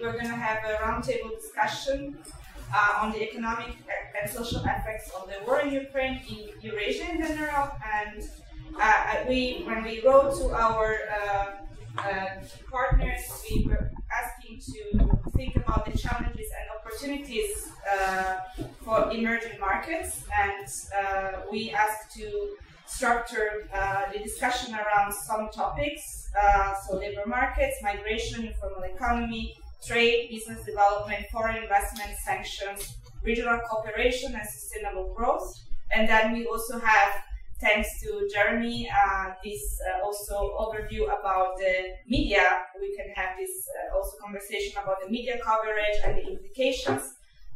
We're going to have a roundtable discussion uh, on the economic and social effects of the war in Ukraine in Eurasia in general. And uh, we, when we wrote to our uh, uh, partners, we were asking to think about the challenges and opportunities uh, for emerging markets, and uh, we asked to structure the discussion around some topics, so labor markets, migration, informal economy, trade, business development, foreign investment, sanctions, regional cooperation, and sustainable growth. And then we also have, thanks to Jeremy, uh, this uh, also overview about the media. We can have this uh, also conversation about the media coverage and the implications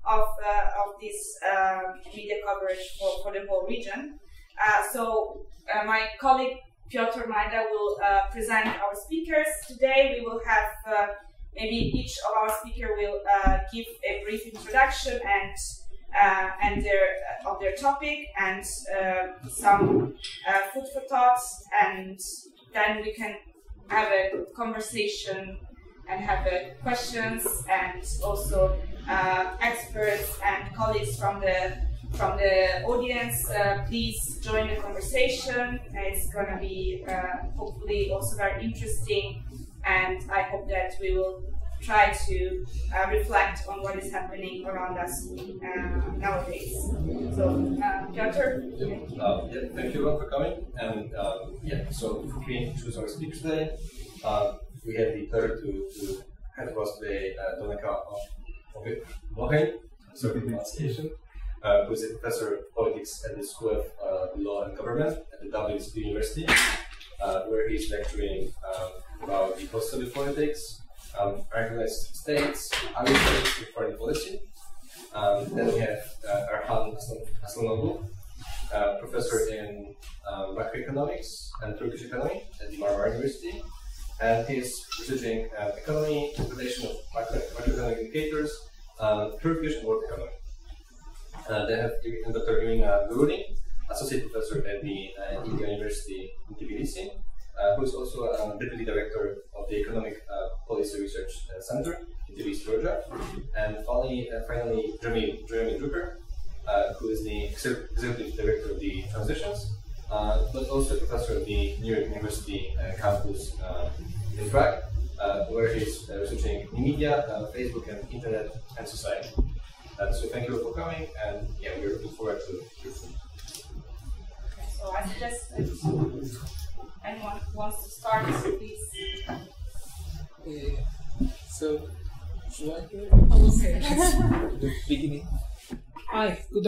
of, uh, of this um, media coverage for, for the whole region. Uh, so uh, my colleague Piotr Majda will present our speakers today. We will have maybe each of our speaker will uh, give a brief introduction and uh, and their uh, of their topic and uh, some uh, food for thoughts, and then we can have a conversation and have questions and also experts and colleagues from the from the audience, uh, please join the conversation. It's going to be uh, hopefully also very interesting and I hope that we will try to uh, reflect on what is happening around us uh, nowadays. So, uh, Piotr? Yeah. Uh, yeah, thank you all for coming. And um, yeah, so we introduce our speaker today. Um, we have the pleasure to, to have with us today uh, Dominika Blochain, sorry pronunciation, uh, who is a professor of politics at the School of uh, Law and Government at the Dublin University, uh, where he's lecturing um, about the post-Soviet politics, um, states, Irish foreign policy. Um, then we have uh, Erhan Aslanoglu, uh, professor in um, macroeconomics and Turkish economy at the Marmara University. And he's researching uh, economy, relation of macro macroeconomic indicators, um, Turkish and world economy. Uh, they have Dr. Irina Guruli, associate professor at the uh, Indian University in Tbilisi, uh, who is also um, deputy director of the Economic uh, Policy Research uh, Center in Tbilisi, Georgia. And finally, finally Jeremy, Jeremy Druker, who is the executive director of the Transitions, but also a professor of the New York University campus in Prague,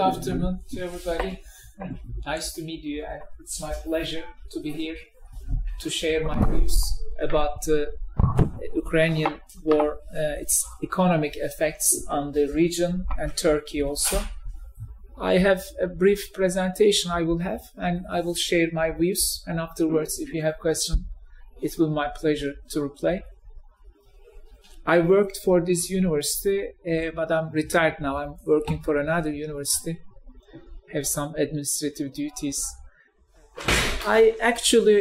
good afternoon to everybody. Nice to meet you. It's my pleasure to be here to share my views about the uh, Ukrainian war, uh, its economic effects on the region and Turkey also. I have a brief presentation I will have and I will share my views and afterwards if you have questions it will be my pleasure to reply. I worked for this university uh, but I'm retired now. I'm working for another university. Have some administrative duties. I actually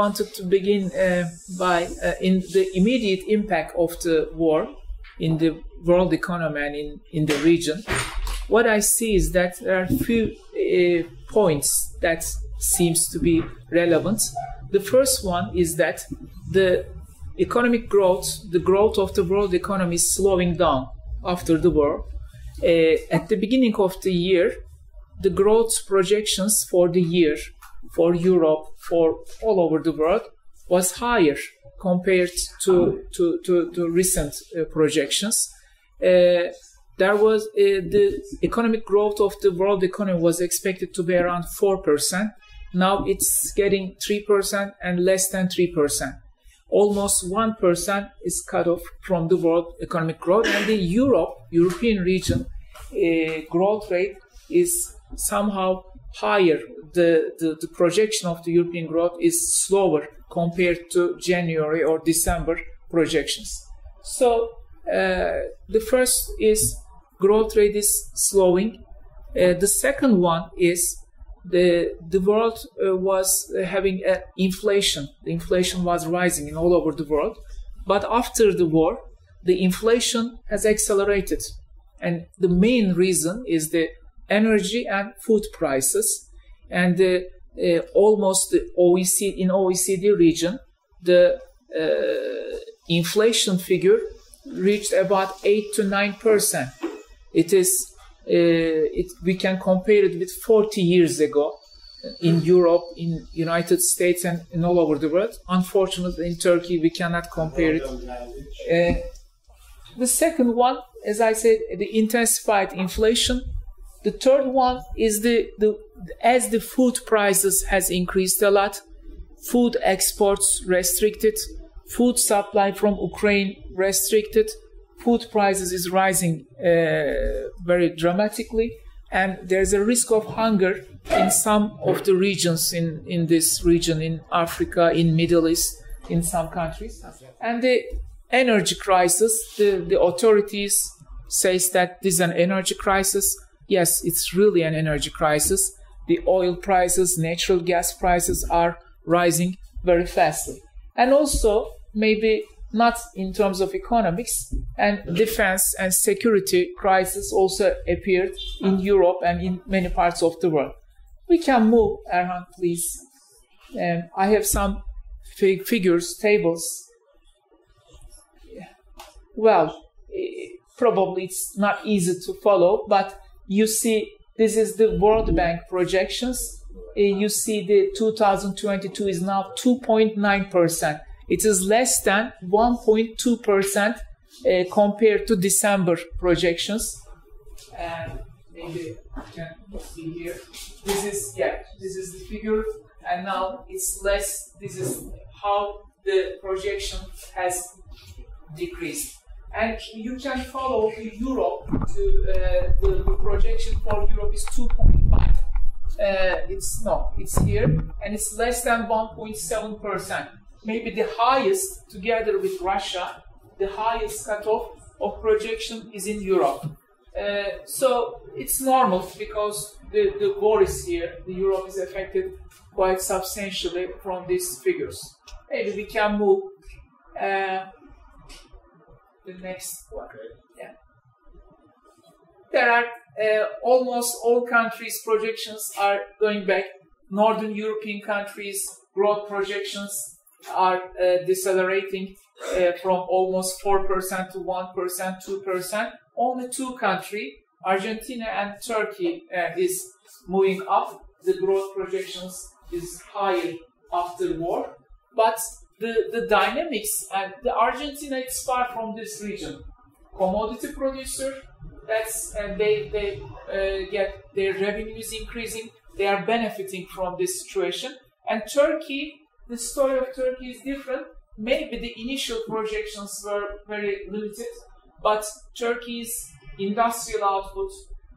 wanted to begin uh, by uh, in the immediate impact of the war in the world economy and in, in the region what I see is that there are few points that seems to be relevant. The first one is that the economic growth, the growth of the world economy is slowing down after the war. Uh, at the beginning of the year, the growth projections for the year for Europe, for all over the world, was higher compared to, to, to, to recent uh, projections. Uh, there was uh, the economic growth of the world economy was expected to be around 4%. Now it's getting 3% and less than 3%. Almost 1% is cut off from the world economic growth. And the Europe, European region uh, growth rate is somehow higher. The, the, the projection of the European growth is slower compared to January or December projections. So uh, the first is growth rate is slowing. Uh, the second one is the the world uh, was having an inflation. The inflation was rising in all over the world, but after the war, the inflation has accelerated. And the main reason is the energy and food prices. And uh, uh, almost the OECD, in OECD region, the uh, inflation figure reached about 8 to 9 percent. It is, it, we can compare it with 40 years ago in Europe, in United States, and in all over the world. Unfortunately, in Turkey, we cannot compare it. Uh, the second one, as I said, the intensified inflation. The third one is the, the as the food prices has increased a lot, food exports restricted, food supply from Ukraine restricted, food prices is rising uh, very dramatically, and there's a risk of hunger in some of the regions in, in this region, in Africa, in Middle East, in some countries. And the energy crisis, the, the authorities says that this is an energy crisis. Yes, it's really an energy crisis. The oil prices, natural gas prices are rising very fastly. And also, maybe not in terms of economics, and defense and security crisis also appeared in Europe and in many parts of the world. We can move, Erhan, please. Um, I have some fig- figures, tables. Well, probably it's not easy to follow, but you see, this is the World Bank projections. Uh, you see, the 2022 is now 2.9 percent. It is less than 1.2 percent uh, compared to December projections. And maybe you can see here. This is yeah, this is the figure, and now it's less. This is how the projection has decreased. And you can follow Europe. To, uh, the, the, projection for Europe is 2.5. Uh, it's no, it's here, and it's less than 1.7 percent. Maybe the highest, together with Russia, the highest cutoff of projection is in Europe. Uh, so it's normal because the, the war is here. The Europe is affected quite substantially from these figures. Maybe we can move uh, the next one. Yeah. There are uh, almost all countries' projections are going back. Northern European countries' growth projections are uh, decelerating uh, from almost 4% to 1%, 2%. Only two countries, Argentina and Turkey, uh, is moving up. The growth projections is higher after war. But the, the dynamics, and the Argentina is far from this region. Commodity producer, that's and they they uh, get their revenues increasing. They are benefiting from this situation. And Turkey, the story of Turkey is different maybe the initial projections were very limited, but Turkey's industrial output,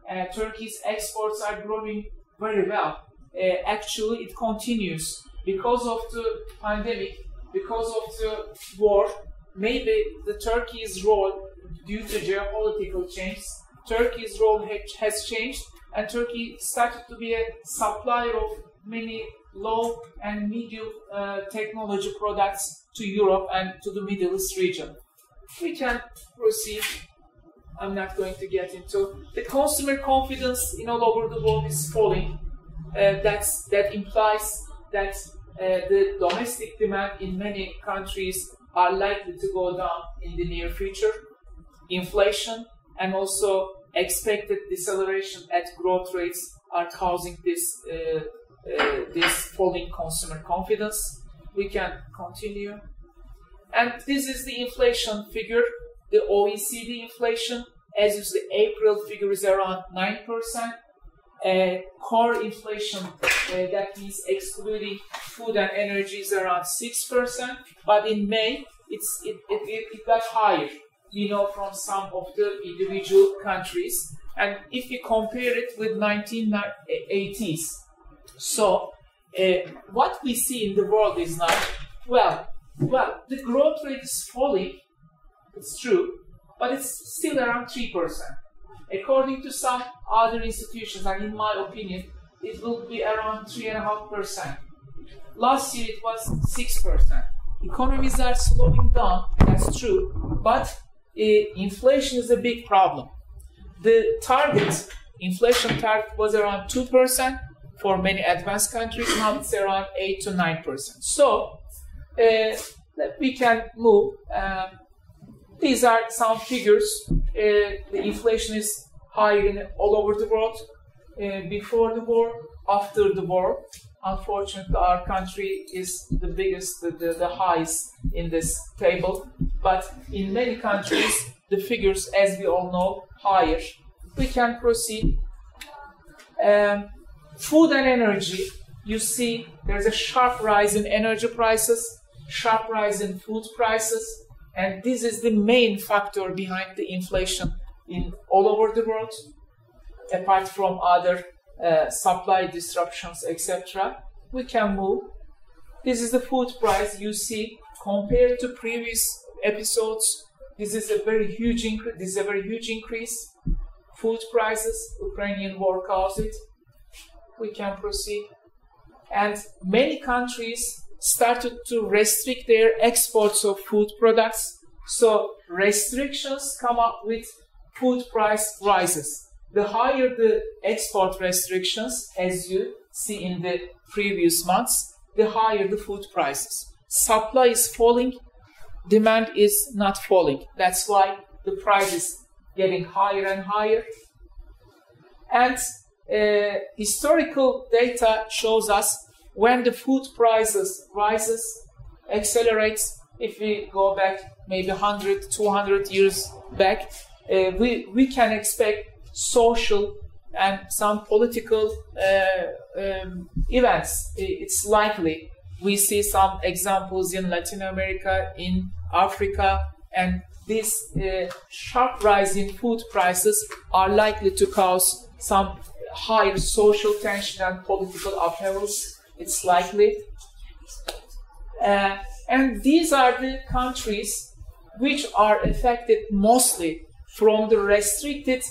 uh, Turkey's exports are growing very well. Uh, actually, it continues because of the pandemic, because of the war. Maybe the Turkey's role, due to geopolitical change, Turkey's role has changed, and Turkey started to be a supplier of many low and medium uh, technology products to Europe and to the Middle East region. We can proceed. I'm not going to get into the consumer confidence in all over the world is falling. Uh, that's that implies that uh, the domestic demand in many countries are likely to go down in the near future. Inflation and also expected deceleration at growth rates are causing this uh, this falling consumer confidence. We can continue. And this is the inflation figure, the OECD inflation. As you see, April figure is around 9%. Uh, core inflation, uh, that means excluding food and energy, is around 6%. But in May, it's, it, it, it got higher, we know from some of the individual countries. And if we compare it with 1980s, so, uh, what we see in the world is now, well, well, the growth rate is falling. It's true, but it's still around three percent. According to some other institutions, and in my opinion, it will be around three and a half percent. Last year it was six percent. Economies are slowing down. That's true, but inflation is a big problem. The target, inflation target was around 2% for many advanced countries, now it's around 8 to 9%. So uh, we can move. Um, these are some figures. Uh, the inflation is higher in, all over the world uh, before the war, after the war. Unfortunately, our country is the biggest, the, the, the highest in this table. But in many countries, the figures, as we all know, higher. We can proceed. Um, food and energy, you see there's a sharp rise in energy prices, sharp rise in food prices, and this is the main factor behind the inflation in all over the world, apart from other uh, supply disruptions, etc. We can move. This is the food price you see compared to previous episodes. This is a very huge increase. This is a very huge increase. Food prices, Ukrainian war caused it. We can proceed. And many countries started to restrict their exports of food products. So restrictions come up with food price rises. The higher the export restrictions, as you see in the previous months, the higher the food prices. Supply is falling, demand is not falling. That's why the price is getting higher and higher. And uh, historical data shows us when the food prices rises, accelerates, if we go back maybe 100, 200 years back, uh, we, we can expect social and some political uh, um, events. It's likely. We see some examples in Latin America, in Africa, and this uh, sharp rise in food prices are likely to cause some higher social tension and political upheavals it's likely. Uh, and these are the countries which are affected mostly from the restricted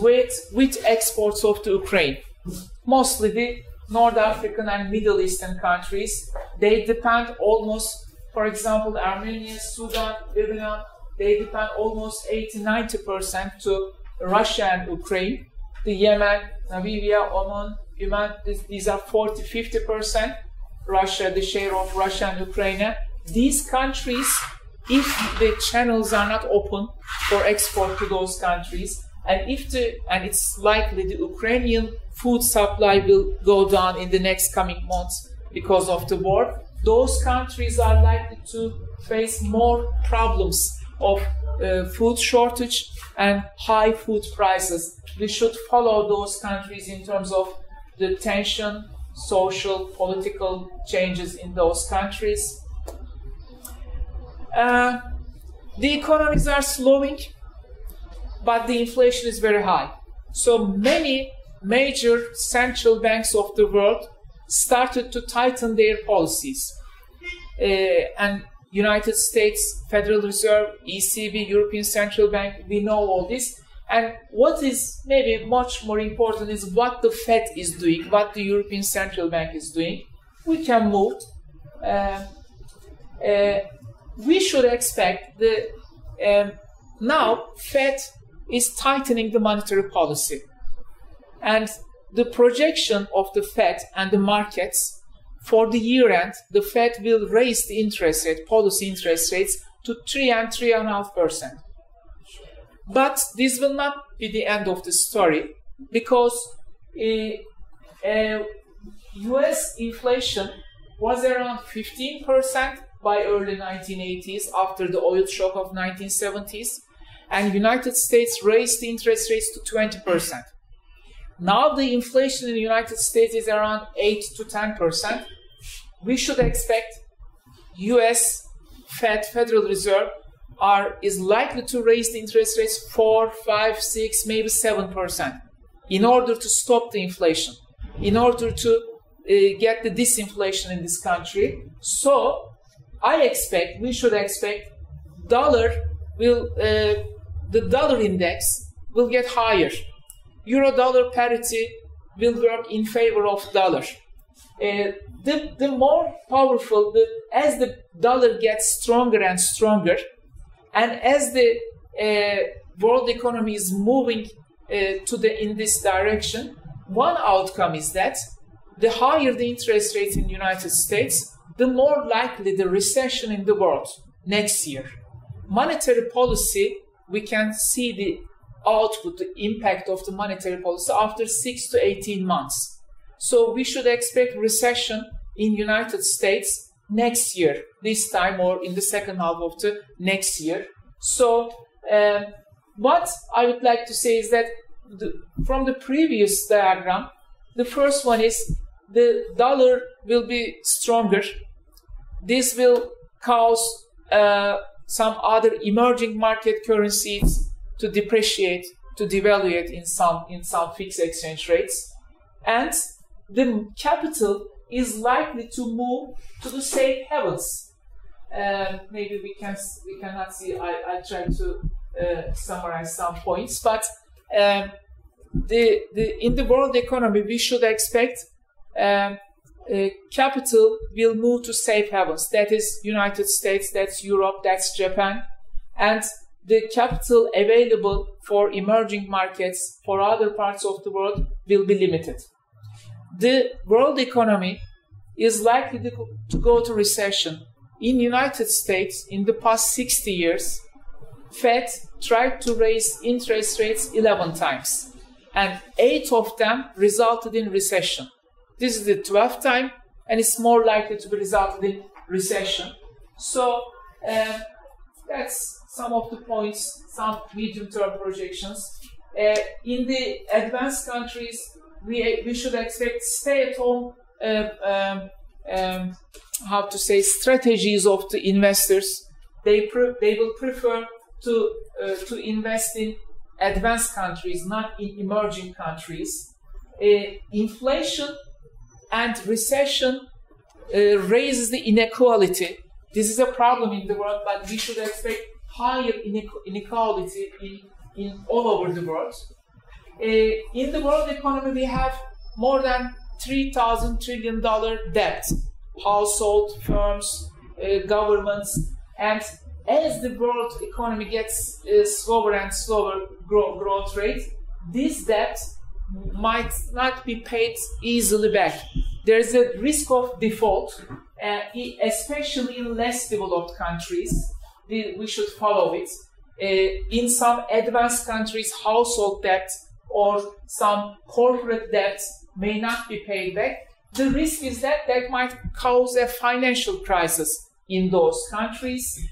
wheat, wheat exports of the Ukraine. Mostly the North African and Middle Eastern countries. They depend almost, for example, Armenia, Sudan, Lebanon, they depend almost 80 90% to Russia and Ukraine. The Yemen, Namibia, Oman, Yemen, these are 40, 50%. Russia, the share of Russia and Ukraine. These countries, if the channels are not open for export to those countries, and if the and it's likely the Ukrainian food supply will go down in the next coming months because of the war, those countries are likely to face more problems of uh, food shortage and high food prices. We should follow those countries in terms of the tension, social, political changes in those countries. Uh, the economies are slowing, but the inflation is very high. So many major central banks of the world started to tighten their policies. Uh, and United States Federal Reserve, ECB, European Central Bank, we know all this. And what is maybe much more important is what the Fed is doing, what the European Central Bank is doing. We can move. Uh, uh, we should expect the um, now Fed is tightening the monetary policy, and the projection of the Fed and the markets for the year end, the Fed will raise the interest rate, policy interest rates to three and three and a half percent. But this will not be the end of the story because uh, uh, US inflation was around 15% by early 1980s after the oil shock of 1970s and United States raised the interest rates to 20%. Now the inflation in the United States is around 8 to 10%. We should expect US Fed Federal Reserve are is likely to raise the interest rates 4, 5, 6, maybe 7% in order to stop the inflation, in order to uh, get the disinflation in this country. So I expect, we should expect dollar will, uh, the dollar index will get higher. Euro dollar parity will work in favor of dollar. Uh, the, the more powerful, the, as the dollar gets stronger and stronger, and as the uh, world economy is moving uh, to the in this direction, one outcome is that the higher the interest rates in the United States, the more likely the recession in the world next year. Monetary policy, we can see the output, the impact of the monetary policy after six to 18 months. So we should expect recession in United States next year, this time or in the second half of the next year. So um, what I would like to say is that the, from the previous diagram, the first one is the dollar will be stronger. This will cause uh, some other emerging market currencies to depreciate, to devaluate in some in some fixed exchange rates, and the capital is likely to move to the safe havens. Uh, maybe we can we cannot see. I, I try to uh, summarize some points, but um, the, the in the world economy we should expect um, uh, capital will move to safe havens. That is United States, that's Europe, that's Japan, and the capital available for emerging markets for other parts of the world will be limited. The world economy is likely to go to recession. In United States, in the past 60 years, Fed tried to raise interest rates 11 times, and eight of them resulted in recession. This is the 12th time, and it's more likely to be resulted in recession. So um, that's some of the points, some medium-term projections. Uh, in the advanced countries, we, we should expect stay-at-home, uh, um, um, how to say, strategies of the investors. They, they will prefer to, uh, to invest in advanced countries, not in emerging countries. Uh, inflation and recession uh, raises the inequality. This is a problem in the world, but we should expect higher inequality in, in all over the world. Uh, in the world economy, we have more than $3,000 trillion debt, household, firms, uh, governments, and as the world economy gets uh, slower and slower grow, growth rate, this debt might not be paid easily back. There's a risk of default, uh, especially in less developed countries. We should follow it. Uh, in some advanced countries, household debt or some corporate debts may not be paid back. The risk is that that might cause a financial crisis in those countries.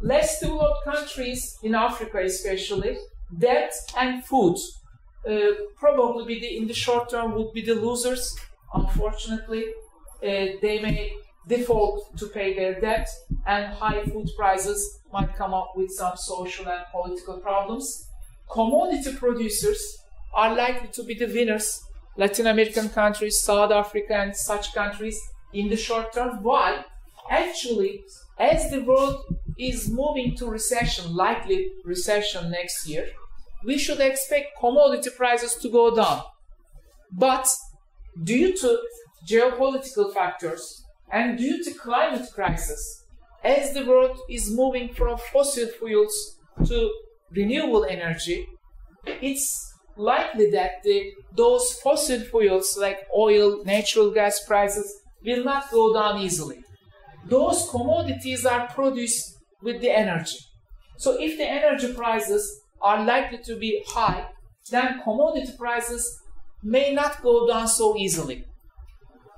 Less developed countries, in Africa especially, debt and food uh, probably the, in the short term would be the losers. Unfortunately, uh, they may default to pay their debt, and high food prices might come up with some social and political problems. Commodity producers are likely to be the winners. Latin American countries, South Africa, and such countries in the short term. Why? Actually, as the world is moving to recession, likely recession next year, we should expect commodity prices to go down. But due to geopolitical factors and due to climate crisis, as the world is moving from fossil fuels to renewable energy, it's likely that the, those fossil fuels like oil, natural gas prices will not go down easily. Those commodities are produced with the energy. So if the energy prices are likely to be high, then commodity prices may not go down so easily.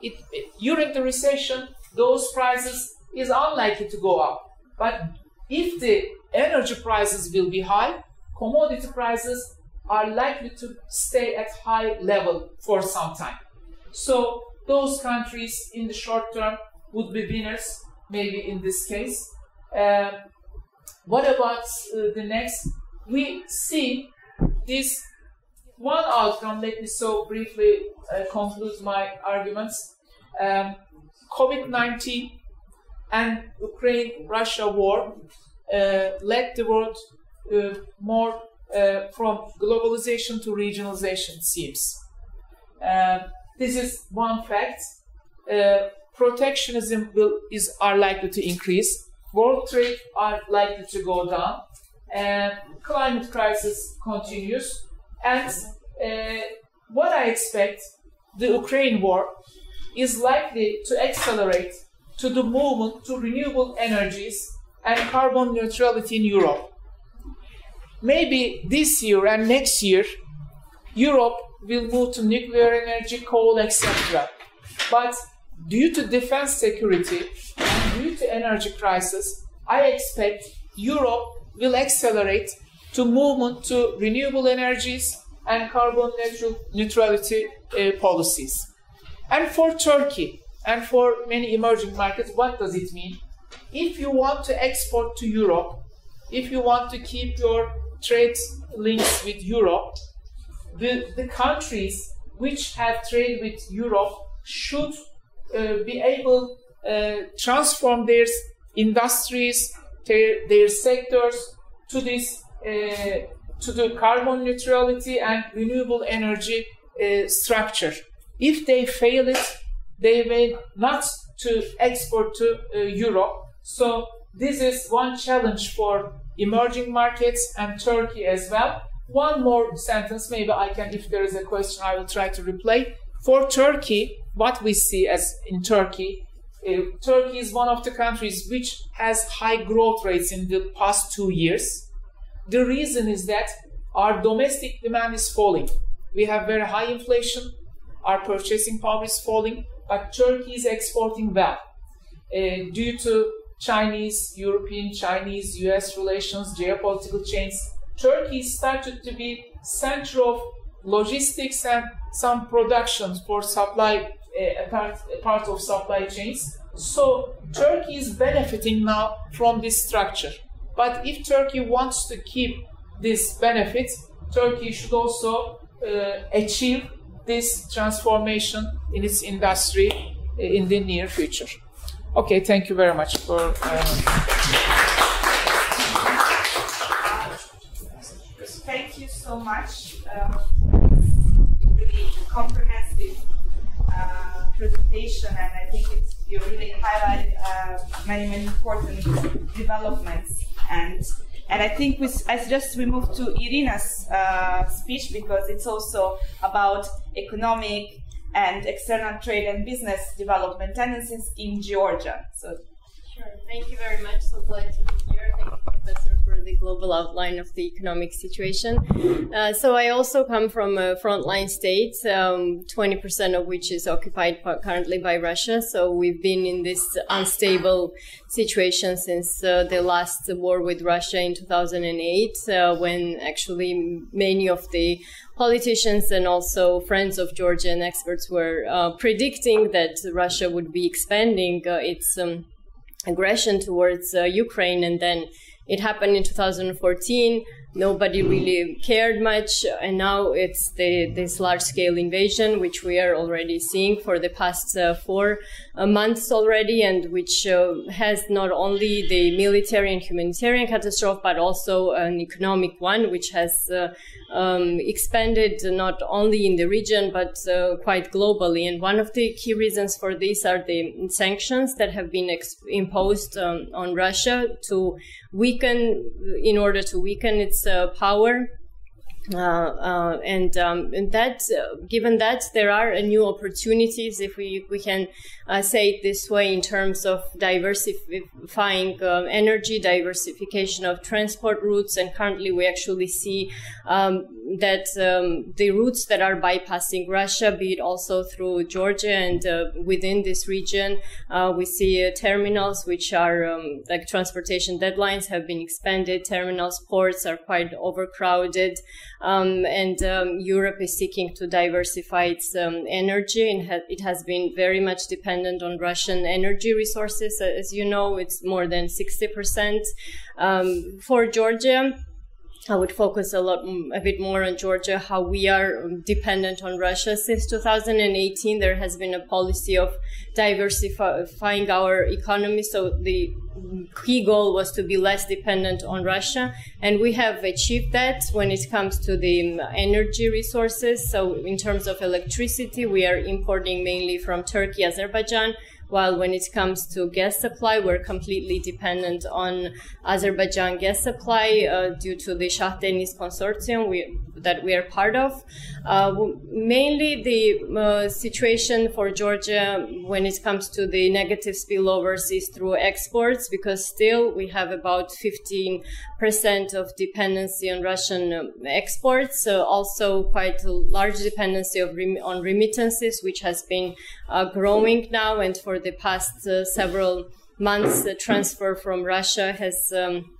It, it, during the recession, those prices is unlikely to go up. But if the energy prices will be high, commodity prices are likely to stay at high level for some time. So those countries in the short term would be winners, maybe in this case. Uh, what about uh, the next we see this one outcome. Let me so briefly uh, conclude my arguments. Um, COVID 19 and Ukraine Russia war led the world uh, more uh, from globalization to regionalization, seems. Uh, this is one fact. Uh, protectionism will, is, are likely to increase. World trade are likely to go down uh, climate crisis continues, and uh, what I expect, the Ukraine war is likely to accelerate to the movement to renewable energies and carbon neutrality in Europe. Maybe this year and next year, Europe will move to nuclear energy, coal, etc. But due to defense security and due to energy crisis, I expect Europe will accelerate to movement to renewable energies and carbon neutrality uh, policies. And for Turkey and for many emerging markets, what does it mean? If you want to export to Europe, if you want to keep your trade links with Europe, the, the countries which have trade with Europe should uh, be able uh, transform their industries, their, their sectors to this uh, to the carbon neutrality and renewable energy uh, structure. If they fail it, they may not to export to uh, Europe. So this is one challenge for emerging markets and Turkey as well. One more sentence, maybe I can, if there is a question, I will try to reply. For Turkey, what we see as in Turkey, uh, Turkey is one of the countries which has high growth rates in the past two years. The reason is that our domestic demand is falling. We have very high inflation, our purchasing power is falling, but Turkey is exporting well. Uh, due to Chinese, European, Chinese, US relations, geopolitical chains, Turkey started to be center of logistics and some productions for supply, uh, part, part of supply chains. So Turkey is benefiting now from this structure. But if Turkey wants to keep this benefit, Turkey should also uh, achieve this transformation in its industry uh, in the near future. Okay, thank you very much for. Uh, thank you so much um, really comprehensive uh, presentation, and I think it's, you really highlighted uh, many, many important developments and and I think we, I suggest we move to Irina's uh, speech because it's also about economic and external trade and business development tendencies in Georgia. So, sure. Thank you very much. So glad to be here. Thank you, Professor, for the global outline of the economic situation. Uh, so I also come from a frontline state, um, 20% of which is occupied currently by Russia. So we've been in this unstable situation since uh, the last war with Russia in 2008, uh, when actually many of the politicians and also friends of Georgia and experts were uh, predicting that Russia would be expanding uh, its um, aggression towards uh, Ukraine and then it happened in 2014. Nobody really cared much, and now it's the, this large-scale invasion, which we are already seeing for the past uh, four months already, and which uh, has not only the military and humanitarian catastrophe, but also an economic one, which has uh, um, expanded not only in the region but uh, quite globally. And one of the key reasons for this are the sanctions that have been imposed um, on Russia to weaken, in order to weaken its power uh, uh, and, um, and that, uh, given that there are new opportunities, if we, we can say it this way, in terms of diversifying energy, diversification of transport routes, and currently we actually see um, that um, the routes that are bypassing Russia, be it also through Georgia and uh, within this region, uh, we see uh, terminals which are um, like transportation deadlines have been expanded. Terminals, ports are quite overcrowded. Um, and um, Europe is seeking to diversify its um, energy, and ha- it has been very much dependent on Russian energy resources. As you know, it's more than 60%. Um, for Georgia, I would focus a lot, mm, a bit more on Georgia, how we are um, dependent on Russia. Since 2018, there has been a policy of diversifying our economy. So the key goal was to be less dependent on Russia. And we have achieved that when it comes to the um, energy resources. So in terms of electricity, we are importing mainly from Turkey, Azerbaijan while when it comes to gas supply, we're completely dependent on Azerbaijan gas supply uh, due to the Shah Deniz consortium we, that we are part of. Uh, mainly the uh, situation for Georgia when it comes to the negative spillovers is through exports because still we have about 15% of dependency on Russian um, exports, also quite a large dependency rem- on remittances, which has been uh, growing now, and for the past uh, several months, the transfer from Russia has um,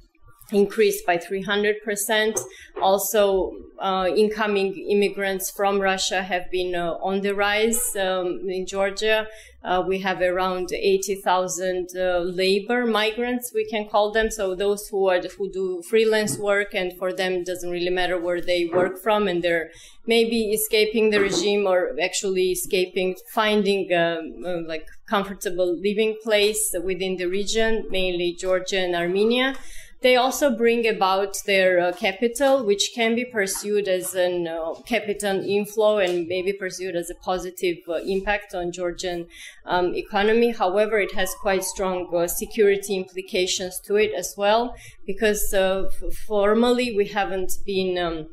increased by 300%. Also, uh, incoming immigrants from Russia have been uh, on the rise um, in Georgia. Uh, we have around 80,000 uh, labor migrants, we can call them. So those who are who do freelance work, and for them it doesn't really matter where they work from, and they're maybe escaping the regime or actually escaping, finding um, uh, like comfortable living place within the region, mainly Georgia and Armenia. They also bring about their uh, capital, which can be pursued as an uh, capital inflow and maybe pursued as a positive uh, impact on Georgian um, economy. However, it has quite strong uh, security implications to it as well, because uh, formally we haven't been um,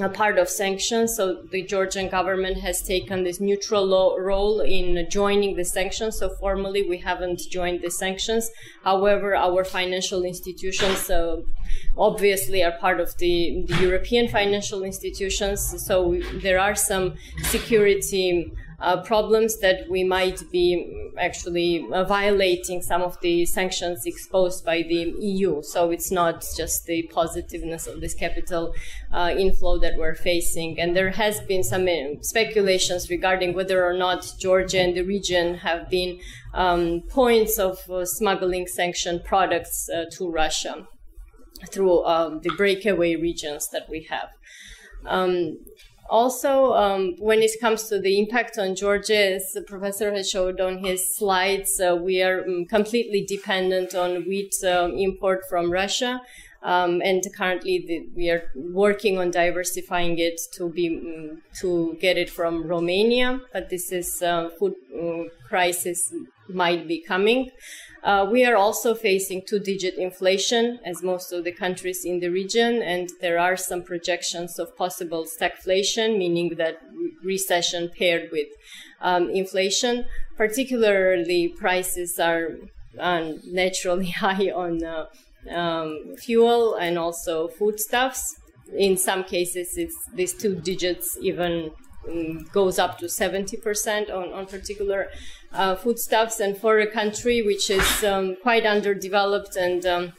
a part of sanctions. So the Georgian government has taken this neutral role in joining the sanctions. So formally, we haven't joined the sanctions. However, our financial institutions uh, obviously are part of the, the European financial institutions. So we, there are some security uh, problems that we might be actually uh, violating some of the sanctions exposed by the EU. So it's not just the positiveness of this capital uh, inflow that we're facing. And there has been some uh, speculations regarding whether or not Georgia and the region have been um, points of uh, smuggling sanctioned products uh, to Russia through um, the breakaway regions that we have. Um, also, um, when it comes to the impact on Georgia, as the professor has showed on his slides, uh, we are um, completely dependent on wheat um, import from Russia. Um, and currently, the, we are working on diversifying it to be um, to get it from Romania. But this is uh, food uh, crisis might be coming. Uh, we are also facing two digit inflation, as most of the countries in the region, and there are some projections of possible stagflation, meaning that recession paired with um, inflation. Particularly, prices are um, naturally high on uh, um, fuel and also foodstuffs. In some cases, it's these two digits even um, goes up to 70% on, on particular uh, foodstuffs. And for a country which is um, quite underdeveloped and um,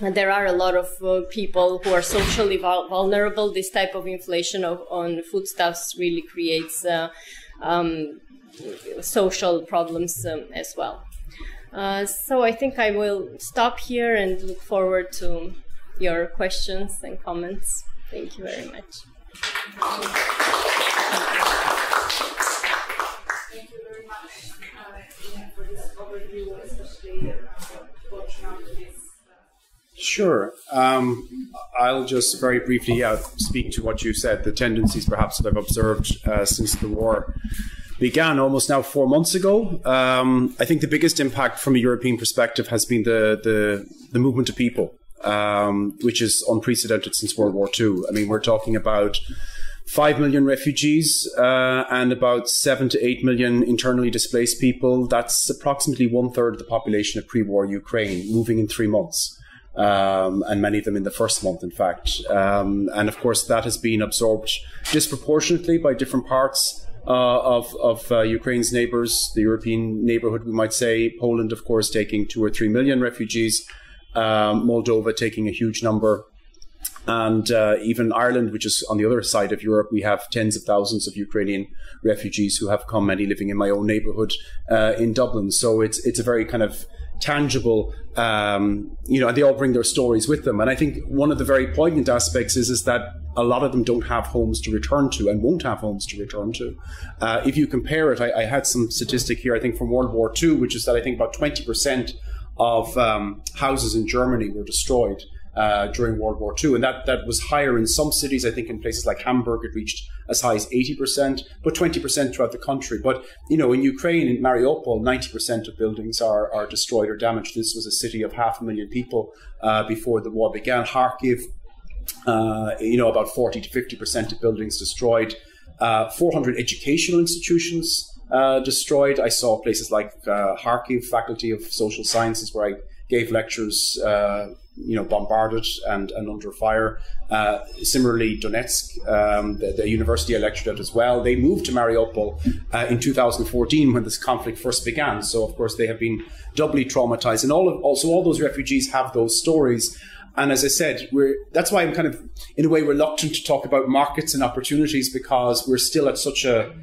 there are a lot of uh, people who are socially vul- vulnerable. This type of inflation of, on foodstuffs really creates uh, um, social problems um, as well. Uh, so I think I will stop here and look forward to your questions and comments. Thank you very much. Sure. Um, I'll just very briefly uh, speak to what you said, the tendencies perhaps that I've observed uh, since the war began almost now four months ago. Um, I think the biggest impact from a European perspective has been the, the, the movement of people, um, which is unprecedented since World War II. I mean, we're talking about 5 million refugees uh, and about 7 to 8 million internally displaced people. That's approximately one third of the population of pre war Ukraine moving in three months. Um, and many of them in the first month, in fact. Um, and of course, that has been absorbed disproportionately by different parts uh, of, of uh, Ukraine's neighbours, the European neighbourhood, we might say. Poland, of course, taking two or three million refugees, um, Moldova taking a huge number. And uh, even Ireland, which is on the other side of Europe, we have tens of thousands of Ukrainian refugees who have come, many living in my own neighbourhood uh, in Dublin. So it's it's a very kind of tangible, um, you know, and they all bring their stories with them. And I think one of the very poignant aspects is is that a lot of them don't have homes to return to and won't have homes to return to. Uh, if you compare it, I, I, had some statistic here, I think from World War II, which is that I think about 20% of um, houses in Germany were destroyed uh, during World War II. And that, that was higher in some cities. I think in places like Hamburg, it reached as high as 80%, but 20% throughout the country. But, you know, in Ukraine, in Mariupol, 90% of buildings are, are destroyed or damaged. This was a city of half a million people uh, before the war began. Kharkiv, uh, you know, about 40 to 50% of buildings destroyed. Uh, 400 educational institutions uh, destroyed. I saw places like uh, Kharkiv Faculty of Social Sciences where I gave lectures, you know, bombarded and, and under fire. Uh, similarly, Donetsk, um, the, the, university at as well, they moved to Mariupol uh, in 2014 when this conflict first began. So, of course, they have been doubly traumatized. And all of, also, all those refugees have those stories. And as I said, we're, that's why I'm kind of, in a way, reluctant to talk about markets and opportunities because we're still at such a,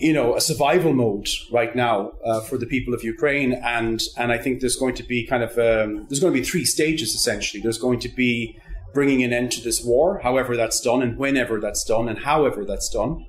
you know, a survival mode right now uh, for the people of Ukraine, and and I think there's going to be kind of um, there's going to be three stages essentially. There's going to be bringing an end to this war, however that's done, and whenever that's done, and however that's done,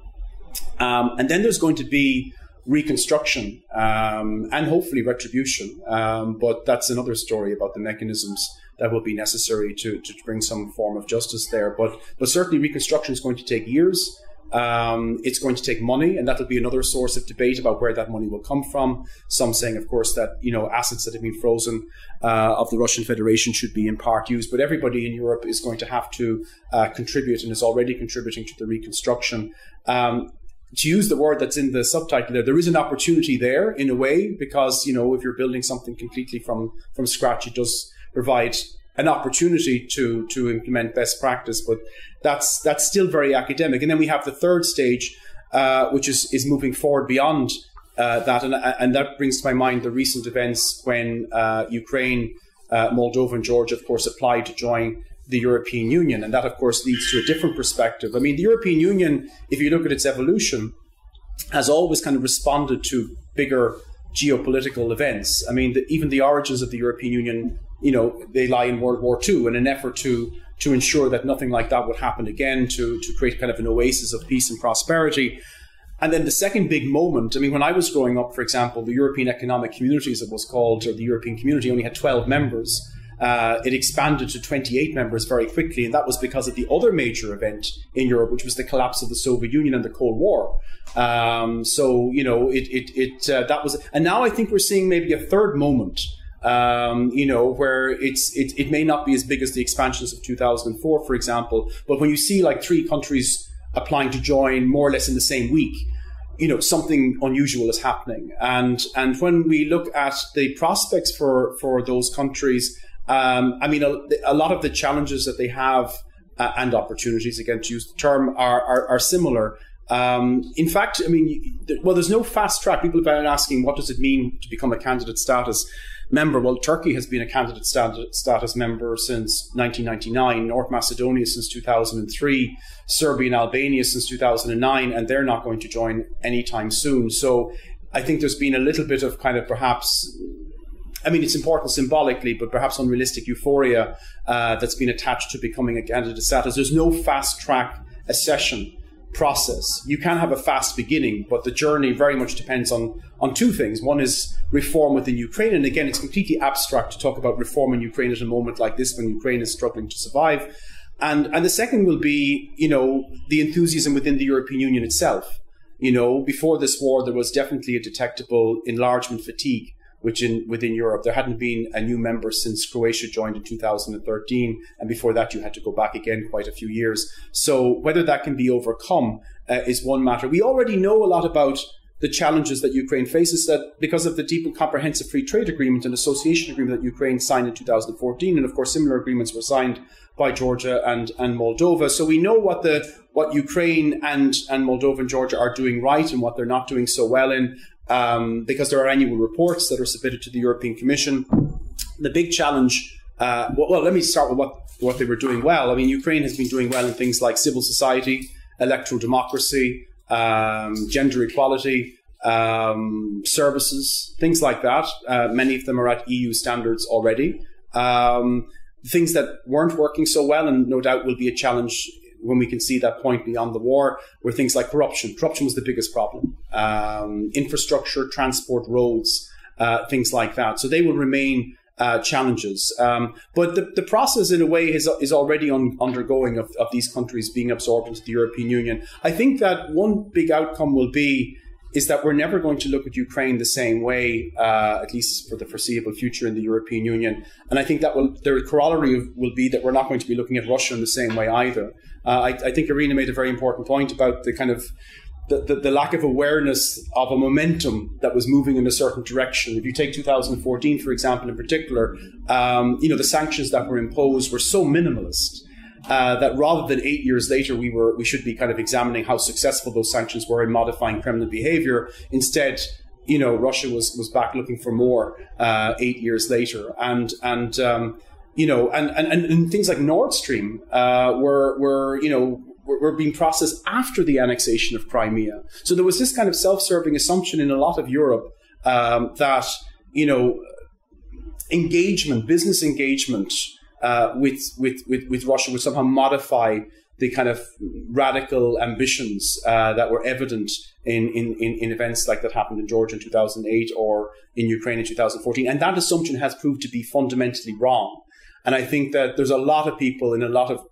um, and then there's going to be reconstruction um, and hopefully retribution. Um, but that's another story about the mechanisms that will be necessary to to bring some form of justice there. But but certainly reconstruction is going to take years. Um, it's going to take money, and that'll be another source of debate about where that money will come from. Some saying, of course, that you know assets that have been frozen uh, of the Russian Federation should be in part used, but everybody in Europe is going to have to uh, contribute and is already contributing to the reconstruction. Um, to use the word that's in the subtitle there, there is an opportunity there in a way because you know if you're building something completely from from scratch, it does provide an opportunity to to implement best practice, but that's that's still very academic. And then we have the third stage, uh, which is is moving forward beyond uh, that, and and that brings to my mind the recent events when uh, Ukraine, uh, Moldova, and Georgia, of course, applied to join the European Union, and that of course leads to a different perspective. I mean, the European Union, if you look at its evolution, has always kind of responded to bigger geopolitical events. I mean, the, even the origins of the European Union you know, they lie in World War II in an effort to to ensure that nothing like that would happen again, to to create kind of an oasis of peace and prosperity. And then the second big moment, I mean, when I was growing up, for example, the European Economic Community, as it was called, or the European Community, only had 12 members. Uh, it expanded to 28 members very quickly, and that was because of the other major event in Europe, which was the collapse of the Soviet Union and the Cold War. Um, so, you know, it, it, it uh, that was, and now I think we're seeing maybe a third moment um, you know, where it's it, it may not be as big as the expansions of 2004, for example, but when you see like three countries applying to join more or less in the same week, you know, something unusual is happening. And and when we look at the prospects for for those countries, um, I mean, a, a, lot of the challenges that they have uh, and opportunities, again, to use the term, are are, are similar. Um, in fact, I mean, well, there's no fast track. People have been asking, what does it mean to become a candidate status? Member. Well, Turkey has been a candidate status member since 1999, North Macedonia since 2003, Serbia and Albania since 2009, and they're not going to join anytime soon. So I think there's been a little bit of kind of perhaps I mean, it's important symbolically, but perhaps unrealistic euphoria uh, that's been attached to becoming a candidate status. There's no fast track accession process. You can have a fast beginning, but the journey very much depends on, on two things. One is reform within Ukraine. And again, it's completely abstract to talk about reform in Ukraine at a moment like this when Ukraine is struggling to survive. And, and the second will be, you know, the enthusiasm within the European Union itself. You know, before this war, there was definitely a detectable enlargement fatigue which in within Europe there hadn't been a new member since Croatia joined in 2013, and before that you had to go back again quite a few years. So whether that can be overcome uh, is one matter. We already know a lot about the challenges that Ukraine faces that because of the deep and comprehensive free trade agreement and association agreement that Ukraine signed in 2014, and of course similar agreements were signed by Georgia and, and Moldova. So we know what the what Ukraine and, and Moldova and Georgia are doing right and what they're not doing so well in um, because there are annual reports that are submitted to the European Commission. The big challenge, uh, well, well, let me start with what, what they were doing well. I mean, Ukraine has been doing well in things like civil society, electoral democracy, um, gender equality, um, services, things like that. Uh, many of them are at EU standards already. Um, things that weren't working so well, and no doubt will be a challenge when we can see that point beyond the war, where things like corruption. Corruption was the biggest problem. Um, infrastructure, transport, roads, uh, things like that. So they will remain uh, challenges. Um, but the, the process, in a way, is, is already on, undergoing of, of these countries being absorbed into the European Union. I think that one big outcome will be is that we're never going to look at Ukraine the same way, uh, at least for the foreseeable future in the European Union. And I think that will, the corollary will be that we're not going to be looking at Russia in the same way either. Uh, I, I, think Irina made a very important point about the kind of the, the, the, lack of awareness of a momentum that was moving in a certain direction. If you take 2014, for example, in particular, um, you know, the sanctions that were imposed were so minimalist. Uh, that rather than eight years later, we were we should be kind of examining how successful those sanctions were in modifying Kremlin behavior. Instead, you know, Russia was was back looking for more uh, eight years later, and and um, you know, and, and and things like Nord Stream uh, were were you know were being processed after the annexation of Crimea. So there was this kind of self-serving assumption in a lot of Europe um, that you know engagement, business engagement uh, with, with, with with Russia would somehow modify the kind of radical ambitions uh, that were evident in, in, in, events like that happened in Georgia in 2008 or in Ukraine in 2014. And that assumption has proved to be fundamentally wrong. And I think that there's a lot of people in a lot of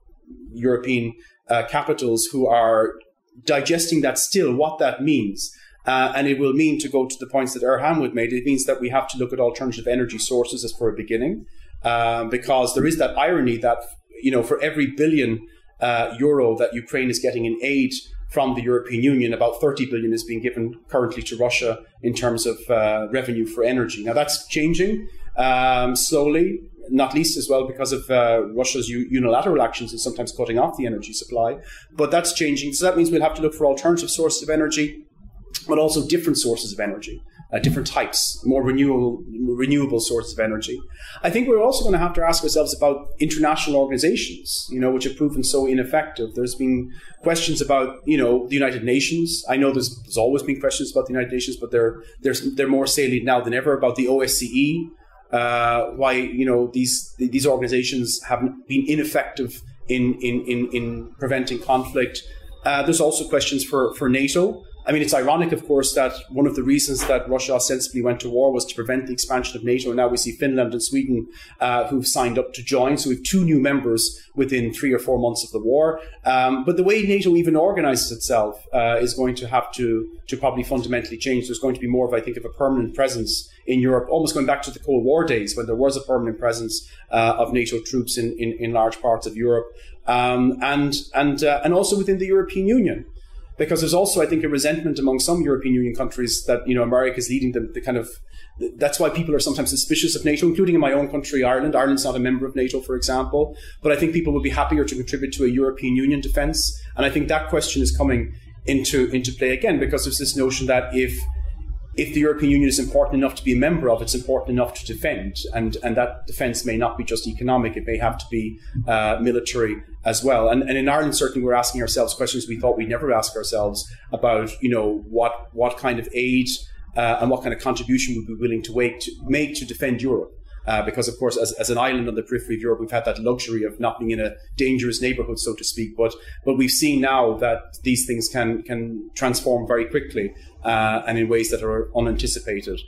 European uh, capitals who are digesting that still, what that means. Uh, and it will mean to go to the points that Erhan would made. It means that we have to look at alternative energy sources as for a beginning, um, because there is that irony that you know for every billion uh, euro that Ukraine is getting in aid from the European Union, about 30 billion is being given currently to Russia in terms of uh, revenue for energy. Now that's changing um, slowly not least as well because of uh, Russia's unilateral actions and sometimes cutting off the energy supply. But that's changing. So that means we'll have to look for alternative sources of energy, but also different sources of energy. Uh, different types, more renewable, renewable sources of energy. I think we're also going to have to ask ourselves about international organizations, you know, which have proven so ineffective. There's been questions about, you know, the United Nations. I know there's, there's always been questions about the United Nations, but they're, they're, they're more salient now than ever about the OSCE, uh, why you know these these organizations have been ineffective in in in, in preventing conflict. Uh, there's also questions for for NATO. I mean, it's ironic, of course, that one of the reasons that Russia ostensibly went to war was to prevent the expansion of NATO. And now we see Finland and Sweden uh, who've signed up to join. So we have two new members within three or four months of the war. Um, but the way NATO even organizes itself uh, is going to have to, to probably fundamentally change. There's going to be more of, I think, of a permanent presence in Europe, almost going back to the Cold War days when there was a permanent presence uh, of NATO troops in, in, in, large parts of Europe. Um, and, and, uh, and also within the European Union because there's also, I think, a resentment among some European Union countries that you know America is leading the, the kind of. That's why people are sometimes suspicious of NATO, including in my own country, Ireland. Ireland's not a member of NATO, for example, but I think people would be happier to contribute to a European Union defence, and I think that question is coming into into play again because there's this notion that if if the European Union is important enough to be a member of, it's important enough to defend. And, and that defence may not be just economic, it may have to be uh, military as well. And, and in Ireland, certainly, we're asking ourselves questions we thought we'd never ask ourselves about, you know, what, what kind of aid uh, and what kind of contribution we'd be willing to make to, make to defend Europe. Uh, because, of course, as, as an island on the periphery of Europe, we've had that luxury of not being in a dangerous neighborhood, so to speak. But but we've seen now that these things can can transform very quickly uh, and in ways that are unanticipated.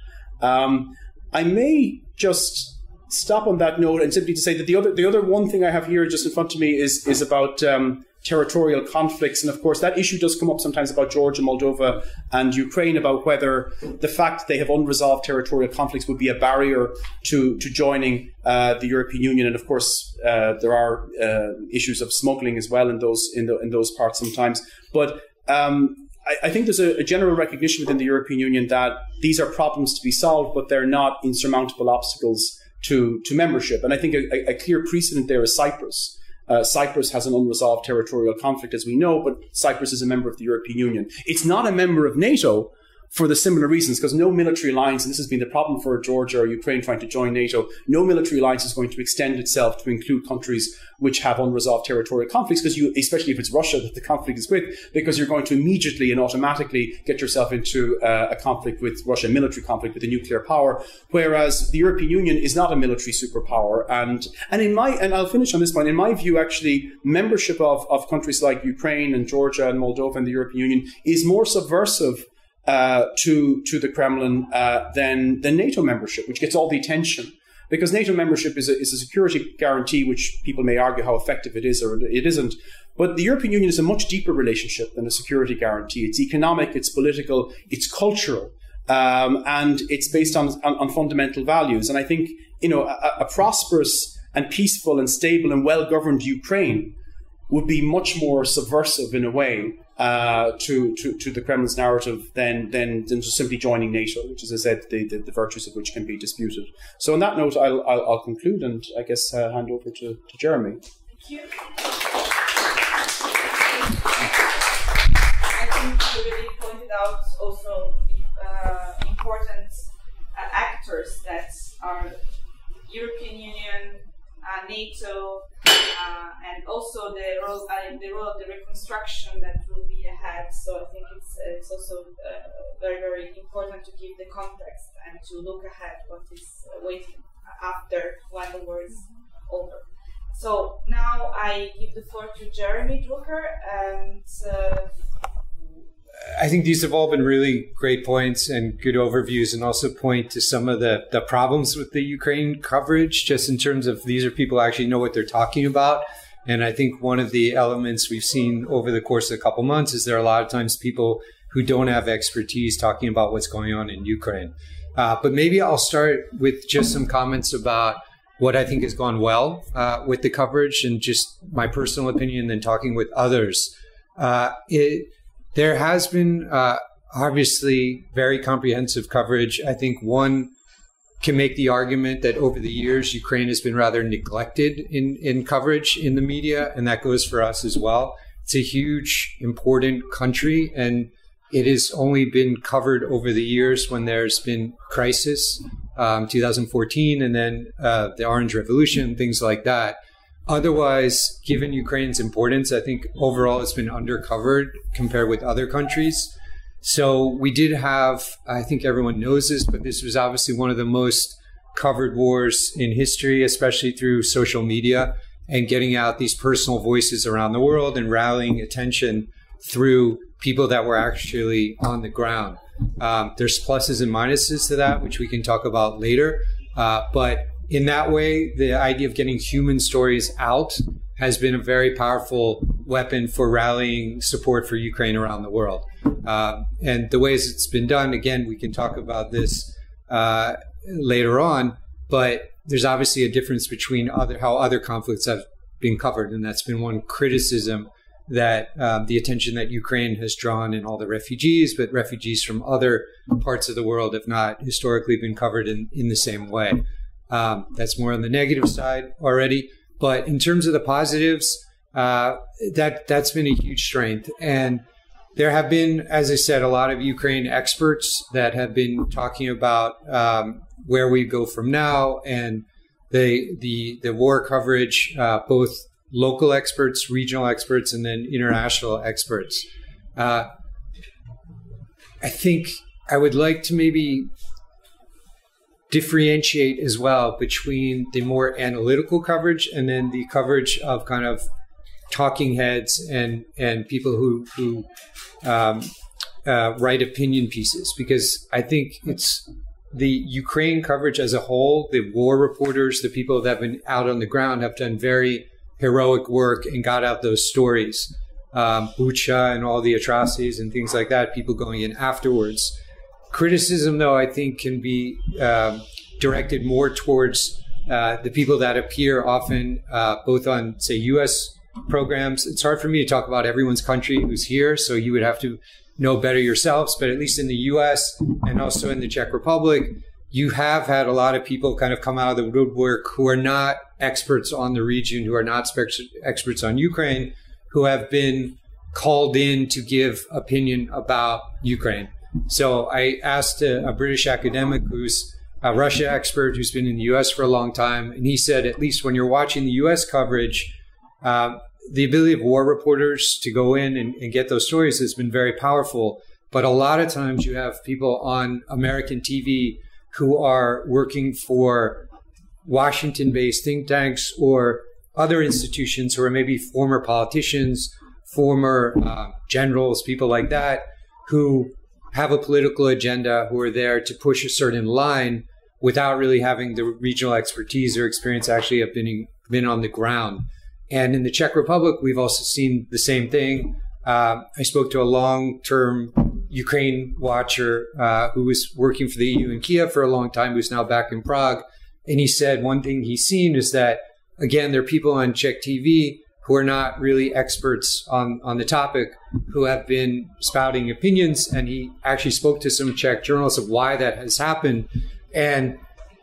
Um, I may just stop on that note and simply to say that the other the other one thing I have here just in front of me is is about um, territorial conflicts. And of course, that issue does come up sometimes about Georgia, Moldova, and Ukraine about whether the fact they have unresolved territorial conflicts would be a barrier to, to joining uh, the European Union. And of course, uh, there are uh, issues of smuggling as well in those, in, the, in those parts sometimes. But um, I, think there's a general recognition within the European Union that these are problems to be solved, but they're not insurmountable obstacles to, to membership. And I think a, a clear precedent there is Cyprus. Uh, Cyprus has an unresolved territorial conflict, as we know, but Cyprus is a member of the European Union. It's not a member of NATO, for the similar reasons, because no military alliance, and this has been the problem for Georgia or Ukraine trying to join NATO, no military alliance is going to extend itself to include countries which have unresolved territorial conflicts, because you, especially if it's Russia that the conflict is with, because you're going to immediately and automatically get yourself into uh, a conflict with Russia, a military conflict with a nuclear power, whereas the European Union is not a military superpower. And, and in my, and I'll finish on this point, in my view, actually, membership of, of countries like Ukraine and Georgia and Moldova and the European Union is more subversive uh, to to the Kremlin uh, than than NATO membership, which gets all the attention. because NATO membership is a, is a security guarantee, which people may argue how effective it is or it isn't. But the European Union is a much deeper relationship than a security guarantee. It's economic, it's political, it's cultural, um, and it's based on, on, on, fundamental values. And I think you know a, a prosperous and peaceful and stable and well governed Ukraine would be much more subversive in a way uh, to, to, to the Kremlin's narrative than, than, than just simply joining NATO, which, as I said, the, the, the virtues of which can be disputed. So, on that note, I'll, I'll, I'll conclude and I guess uh, hand over to, to Jeremy. Thank you. I think you really pointed out also uh, important uh, actors that are European Union, uh, NATO, uh, and also the role, uh, the role of the reconstruction that will be ahead. So I think it's it's also uh, very very important to give the context and to look ahead what is waiting after when the war is over. So now I give the floor to Jeremy Druker and. I think these have all been really great points and good overviews, and also point to some of the, the problems with the Ukraine coverage, just in terms of these are people actually know what they're talking about. And I think one of the elements we've seen over the course of a couple months is there are a lot of times people who don't have expertise talking about what's going on in Ukraine. Uh, but maybe I'll start with just some comments about what I think has gone well uh, with the coverage and just my personal opinion, and then talking with others. Uh, it, there has been uh, obviously very comprehensive coverage. I think one can make the argument that over the years, Ukraine has been rather neglected in, in coverage in the media, and that goes for us as well. It's a huge, important country, and it has only been covered over the years when there's been crisis, um, 2014, and then uh, the Orange Revolution, things like that. Otherwise, given Ukraine's importance, I think overall it's been undercovered compared with other countries. So we did have, I think everyone knows this, but this was obviously one of the most covered wars in history, especially through social media and getting out these personal voices around the world and rallying attention through people that were actually on the ground. Um, there's pluses and minuses to that, which we can talk about later. Uh, but in that way, the idea of getting human stories out has been a very powerful weapon for rallying support for Ukraine around the world. Uh, and the ways it's been done, again, we can talk about this uh, later on, but there's obviously a difference between other how other conflicts have been covered, and that's been one criticism that um, the attention that Ukraine has drawn in all the refugees, but refugees from other parts of the world have not historically been covered in, in the same way. Um, that's more on the negative side already. But in terms of the positives, uh, that that's been a huge strength. And there have been, as I said, a lot of Ukraine experts that have been talking about um, where we go from now and the the the war coverage, uh, both local experts, regional experts, and then international experts. Uh, I think I would like to maybe differentiate as well between the more analytical coverage and then the coverage of kind of talking heads and and people who who um, uh, write opinion pieces because I think it's the Ukraine coverage as a whole, the war reporters, the people that have been out on the ground have done very heroic work and got out those stories. Um, Bucha and all the atrocities and things like that, people going in afterwards. Criticism, though, I think can be um, directed more towards uh, the people that appear often uh, both on, say, U.S. programs. It's hard for me to talk about everyone's country who's here, so you would have to know better yourselves. But at least in the U.S. and also in the Czech Republic, you have had a lot of people kind of come out of the woodwork who are not experts on the region, who are not experts on Ukraine, who have been called in to give opinion about Ukraine. So I asked a, a British academic who's a Russia expert who's been in the US for a long time, and he said, at least when you're watching the US coverage, uh, the ability of war reporters to go in and, and get those stories has been very powerful. But a lot of times you have people on American TV who are working for Washington based think tanks or other institutions who are maybe former politicians, former uh, generals, people like that, who have a political agenda, who are there to push a certain line, without really having the regional expertise or experience actually have been been on the ground. And in the Czech Republic, we've also seen the same thing. Uh, I spoke to a long-term Ukraine watcher uh, who was working for the EU in Kiev for a long time, who's now back in Prague, and he said one thing he's seen is that again, there are people on Czech TV who are not really experts on, on the topic who have been spouting opinions. And he actually spoke to some Czech journalists of why that has happened. And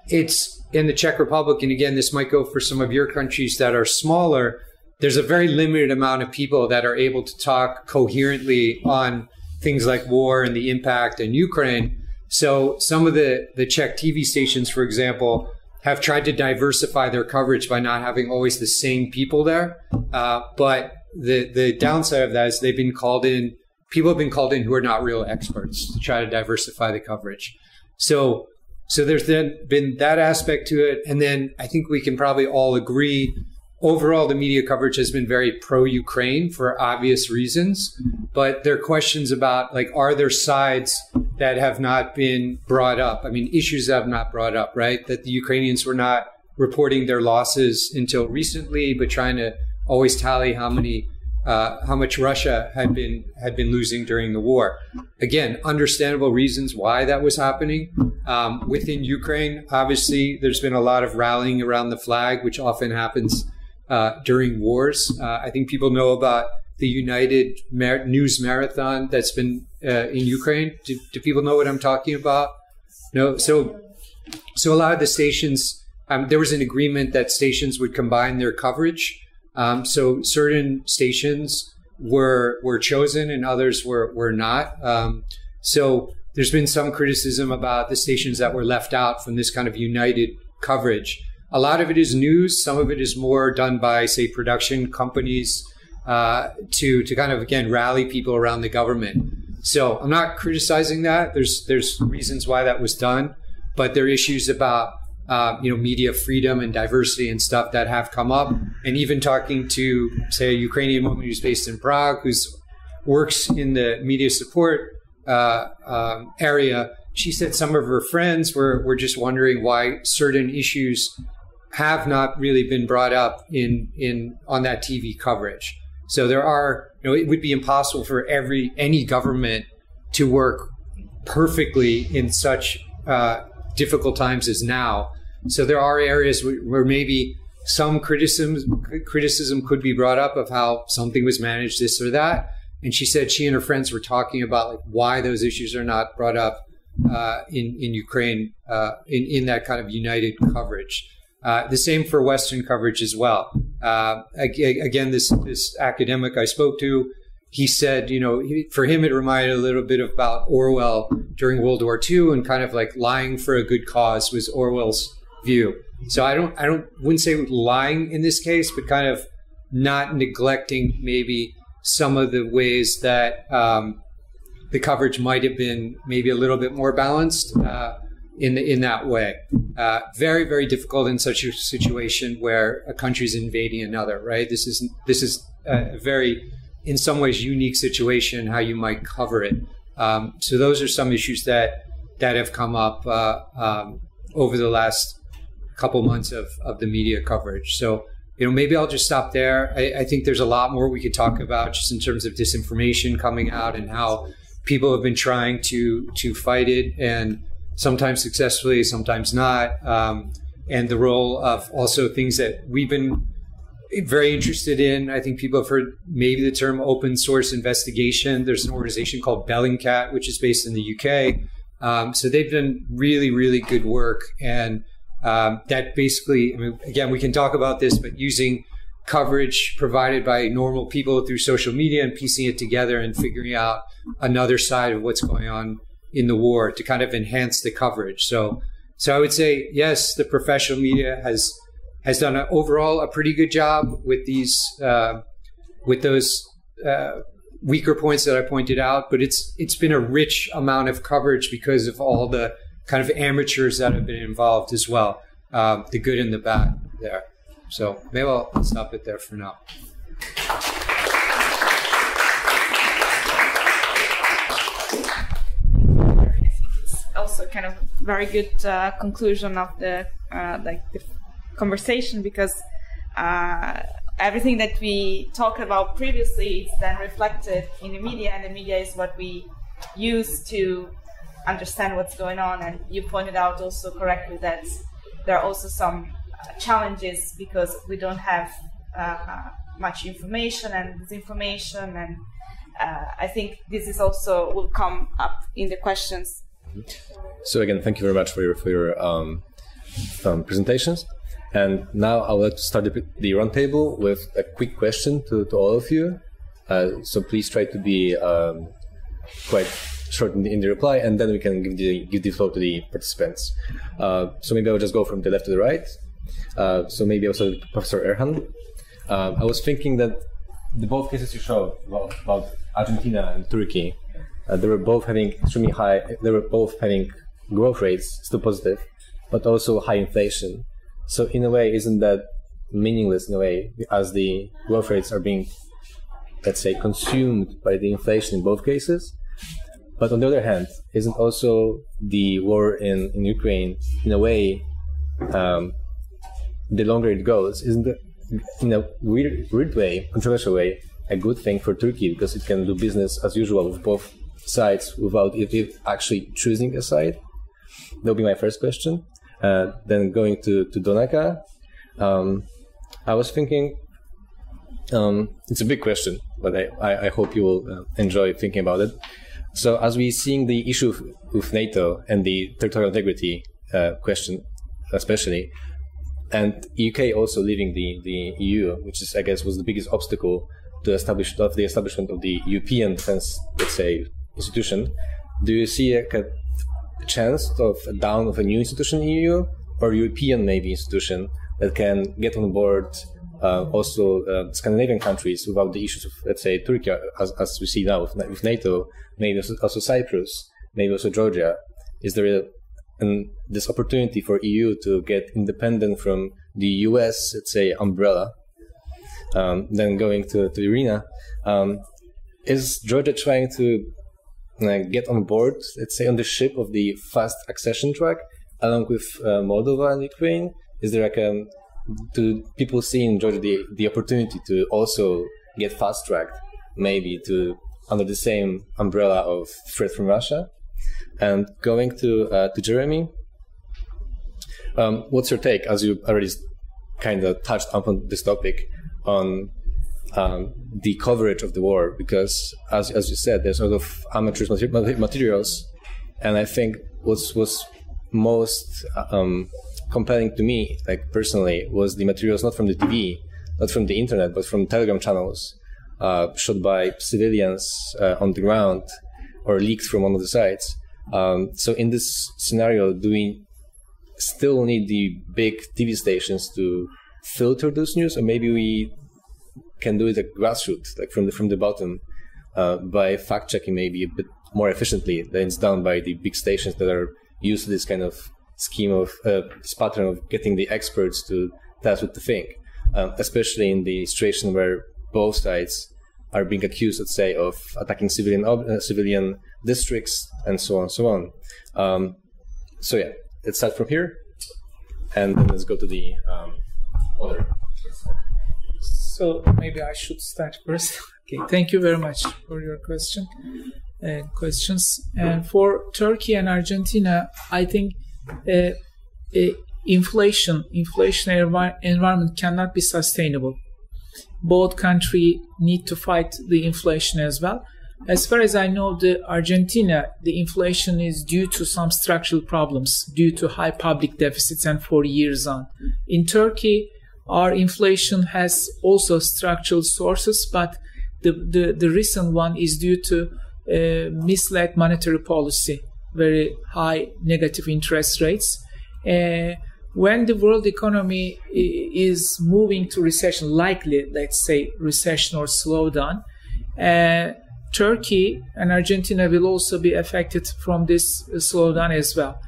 it's in the Czech Republic. And again, this might go for some of your countries that are smaller. There's a very limited amount of people that are able to talk coherently on things like war and the impact in Ukraine. So some of the, the Czech TV stations, for example, have tried to diversify their coverage by not having always the same people there. Uh, but the the downside of that is they've been called in. People have been called in who are not real experts to try to diversify the coverage. So so there's then been that aspect to it, and then I think we can probably all agree overall the media coverage has been very pro-ukraine for obvious reasons but there are questions about like are there sides that have not been brought up i mean issues that have not brought up right that the ukrainians were not reporting their losses until recently but trying to always tally how many uh, how much Russia had been had been losing during the war. Again, understandable reasons why that was happening. Um, within Ukraine, obviously, there's been a lot of rallying around the flag, which often happens uh, during wars. Uh, I think people know about the United Mar- News Marathon that's been uh, in Ukraine. Do, do, people know what I'm talking about? No. So, so a lot of the stations, um, there was an agreement that stations would combine their coverage. Um, so certain stations were were chosen and others were were not. Um, so there's been some criticism about the stations that were left out from this kind of united coverage. A lot of it is news. Some of it is more done by, say, production companies uh, to to kind of again rally people around the government. So I'm not criticizing that. There's there's reasons why that was done, but there are issues about uh, you know media freedom and diversity and stuff that have come up. And even talking to say a Ukrainian woman who's based in Prague, who's works in the media support uh, um, area, she said some of her friends were were just wondering why certain issues have not really been brought up in in on that TV coverage. So there are, you know, it would be impossible for every any government to work perfectly in such uh, difficult times as now. So there are areas where maybe some criticism criticism could be brought up of how something was managed, this or that. And she said she and her friends were talking about like why those issues are not brought up uh, in in Ukraine uh, in in that kind of united coverage. Uh, the same for Western coverage as well. Uh, again, this this academic I spoke to, he said, you know, for him it reminded a little bit about Orwell during World War II, and kind of like lying for a good cause was Orwell's view. So I don't, I don't, wouldn't say lying in this case, but kind of not neglecting maybe some of the ways that um, the coverage might have been maybe a little bit more balanced. Uh, in in that way. Uh, very very difficult in such a situation where a country is invading another. Right. This is this is a very in some ways unique situation how you might cover it. Um, so those are some issues that that have come up uh, um, over the last couple months of of the media coverage. So you know maybe I'll just stop there. I, I think there's a lot more we could talk about just in terms of disinformation coming out and how people have been trying to to fight it and sometimes successfully, sometimes not. Um, and the role of also things that we've been very interested in. I think people have heard maybe the term open source investigation. There's an organization called Bellingcat, which is based in the UK. Um, so they've done really, really good work. And um, that basically, I mean, again, we can talk about this, but using coverage provided by normal people through social media and piecing it together and figuring out another side of what's going on in the war to kind of enhance the coverage. So, so I would say yes, the professional media has has done a, overall a pretty good job with these uh, with those uh, weaker points that I pointed out. But it's it's been a rich amount of coverage because of all the kind of amateurs that have been involved as well, uh, the good and the bad there. So maybe I'll stop it there for now. Kind of very good uh, conclusion of the uh, like the conversation because uh, everything that we talked about previously is then reflected in the media, and the media is what we use to understand what's going on. And you pointed out also correctly that there are also some challenges because we don't have uh, much information and disinformation and uh, I think this is also will come up in the questions. So again, thank you very much for your for your um, um, presentations. And now I would like to start the, the roundtable with a quick question to, to all of you. Uh, so please try to be um, quite short in the, in the, reply, and then we can give the give the floor to the participants. Uh, so maybe I will just go from the left to the right. Uh, so maybe also Professor Erhan. Uh, I was thinking that the both cases you showed about, about Argentina and Turkey, uh, they were both having extremely high. They were both having growth rates still positive, but also high inflation. So in a way, isn't that meaningless in a way as the growth rates are being, let's say, consumed by the inflation in both cases? But on the other hand, isn't also the war in, in Ukraine in a way, um, the longer it goes, isn't it in a weird, weird way, controversial way, a good thing for Turkey because it can do business as usual with both sides without it, it actually choosing a side? That'll be my first question. Uh, then going to, to Donnacha, um, I was thinking, um, it's a big question, but I, I, hope you will uh, enjoy thinking about it. So, as we're seeing the issue with NATO and the territorial integrity uh, question, especially, and UK also leaving the, the EU, which is I guess was the biggest obstacle to establish of the establishment of the European defense, let's say, institution. Do you see a, a chance of a down of a new institution in EU or European maybe institution that can get on board uh, also uh, Scandinavian countries without the issues of let's say Turkey as, as we see now with, with NATO, maybe also, also Cyprus, maybe also Georgia. Is there a and this opportunity for EU to get independent from the US, let's say, umbrella, um, then going to, to Irina, um, is Georgia trying to get on board, let's say, on the ship of the fast accession track, along with uh, Moldova and Ukraine? Is there like a, um, do people see in Georgia the, the opportunity to also get fast tracked, maybe to under the same umbrella of threat from Russia? And going to uh, to Jeremy, um, what's your take, as you already kind of touched upon this topic, on um, the coverage of the war? Because as as you said, there's a lot of amateur materials, and I think what's was most um, compelling to me, like personally, was the materials not from the TV, not from the internet, but from Telegram channels uh, shot by civilians uh, on the ground or leaked from one of the sites. Um, so in this scenario, do we still need the big TV stations to filter those news, or maybe we can do it at grassroots, like from the from the bottom, uh, by fact checking maybe a bit more efficiently than it's done by the big stations that are used to this kind of scheme of uh, this pattern of getting the experts to tell us what to think, um, especially in the situation where both sides are being accused, let's say, of attacking civilian uh, civilian districts and so on and so on. Um, so yeah, let's start from here, and then let's go to the um, other. So maybe I should start first. okay, thank you very much for your question. Uh, questions and for Turkey and Argentina, I think uh, uh, inflation, inflation environment cannot be sustainable both country need to fight the inflation as well. As far as I know, the Argentina, the inflation is due to some structural problems, due to high public deficits and for years on. In Turkey, our inflation has also structural sources, but the, the, the recent one is due to uh, misled monetary policy, very high negative interest rates. Uh, when the world economy is moving to recession, likely, let's say, recession or slowdown, uh, Turkey and Argentina will also be affected from this slowdown as well.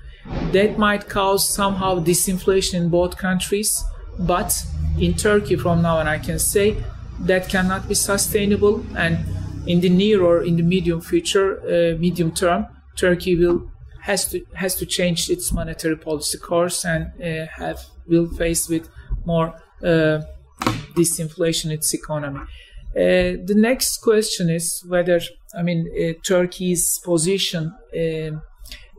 That might cause somehow disinflation in both countries, but in Turkey from now on, I can say that cannot be sustainable. And in the near or in the medium future, uh, medium term, Turkey will has to has to change its monetary policy course and uh, have will face with more uh, disinflation in its economy. Uh, the next question is whether I mean uh, Turkey's position uh,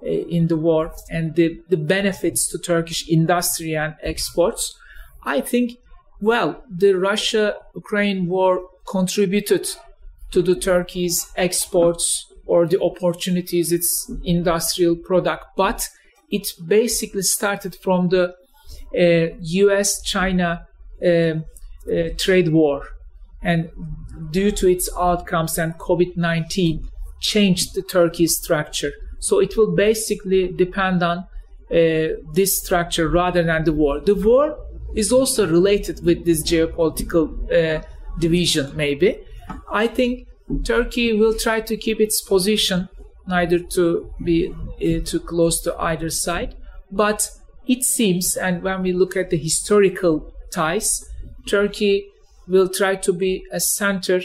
in the war and the, the benefits to Turkish industry and exports. I think well the Russia Ukraine war contributed to the Turkey's exports or the opportunities its industrial product, but it basically started from the uh, U.S. China uh, uh, trade war, and due to its outcomes and COVID 19 changed the Turkey's structure. So it will basically depend on uh, this structure rather than the war. The war is also related with this geopolitical uh, division, maybe. I think Turkey will try to keep its position, neither to be uh, too close to either side. But it seems, and when we look at the historical ties, Turkey will try to be a center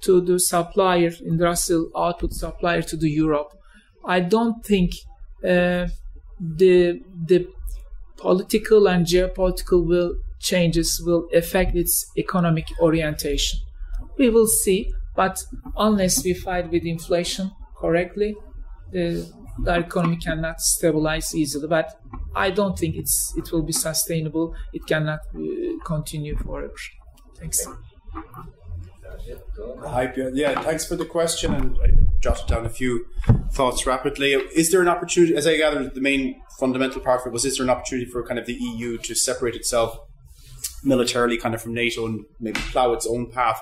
to the supplier, industrial output supplier to the Europe. I don't think uh, the the political and geopolitical will changes will affect its economic orientation. We will see, but unless we fight with inflation correctly, the, the economy cannot stabilize easily. But I don't think it's it will be sustainable. It cannot uh, continue forever. Thanks. Hi, yeah, thanks for the question. And jotted down a few thoughts rapidly. Is there an opportunity, as I gather, the main fundamental part of it was, is there an opportunity for kind of the EU to separate itself militarily kind of from NATO and maybe plough its own path?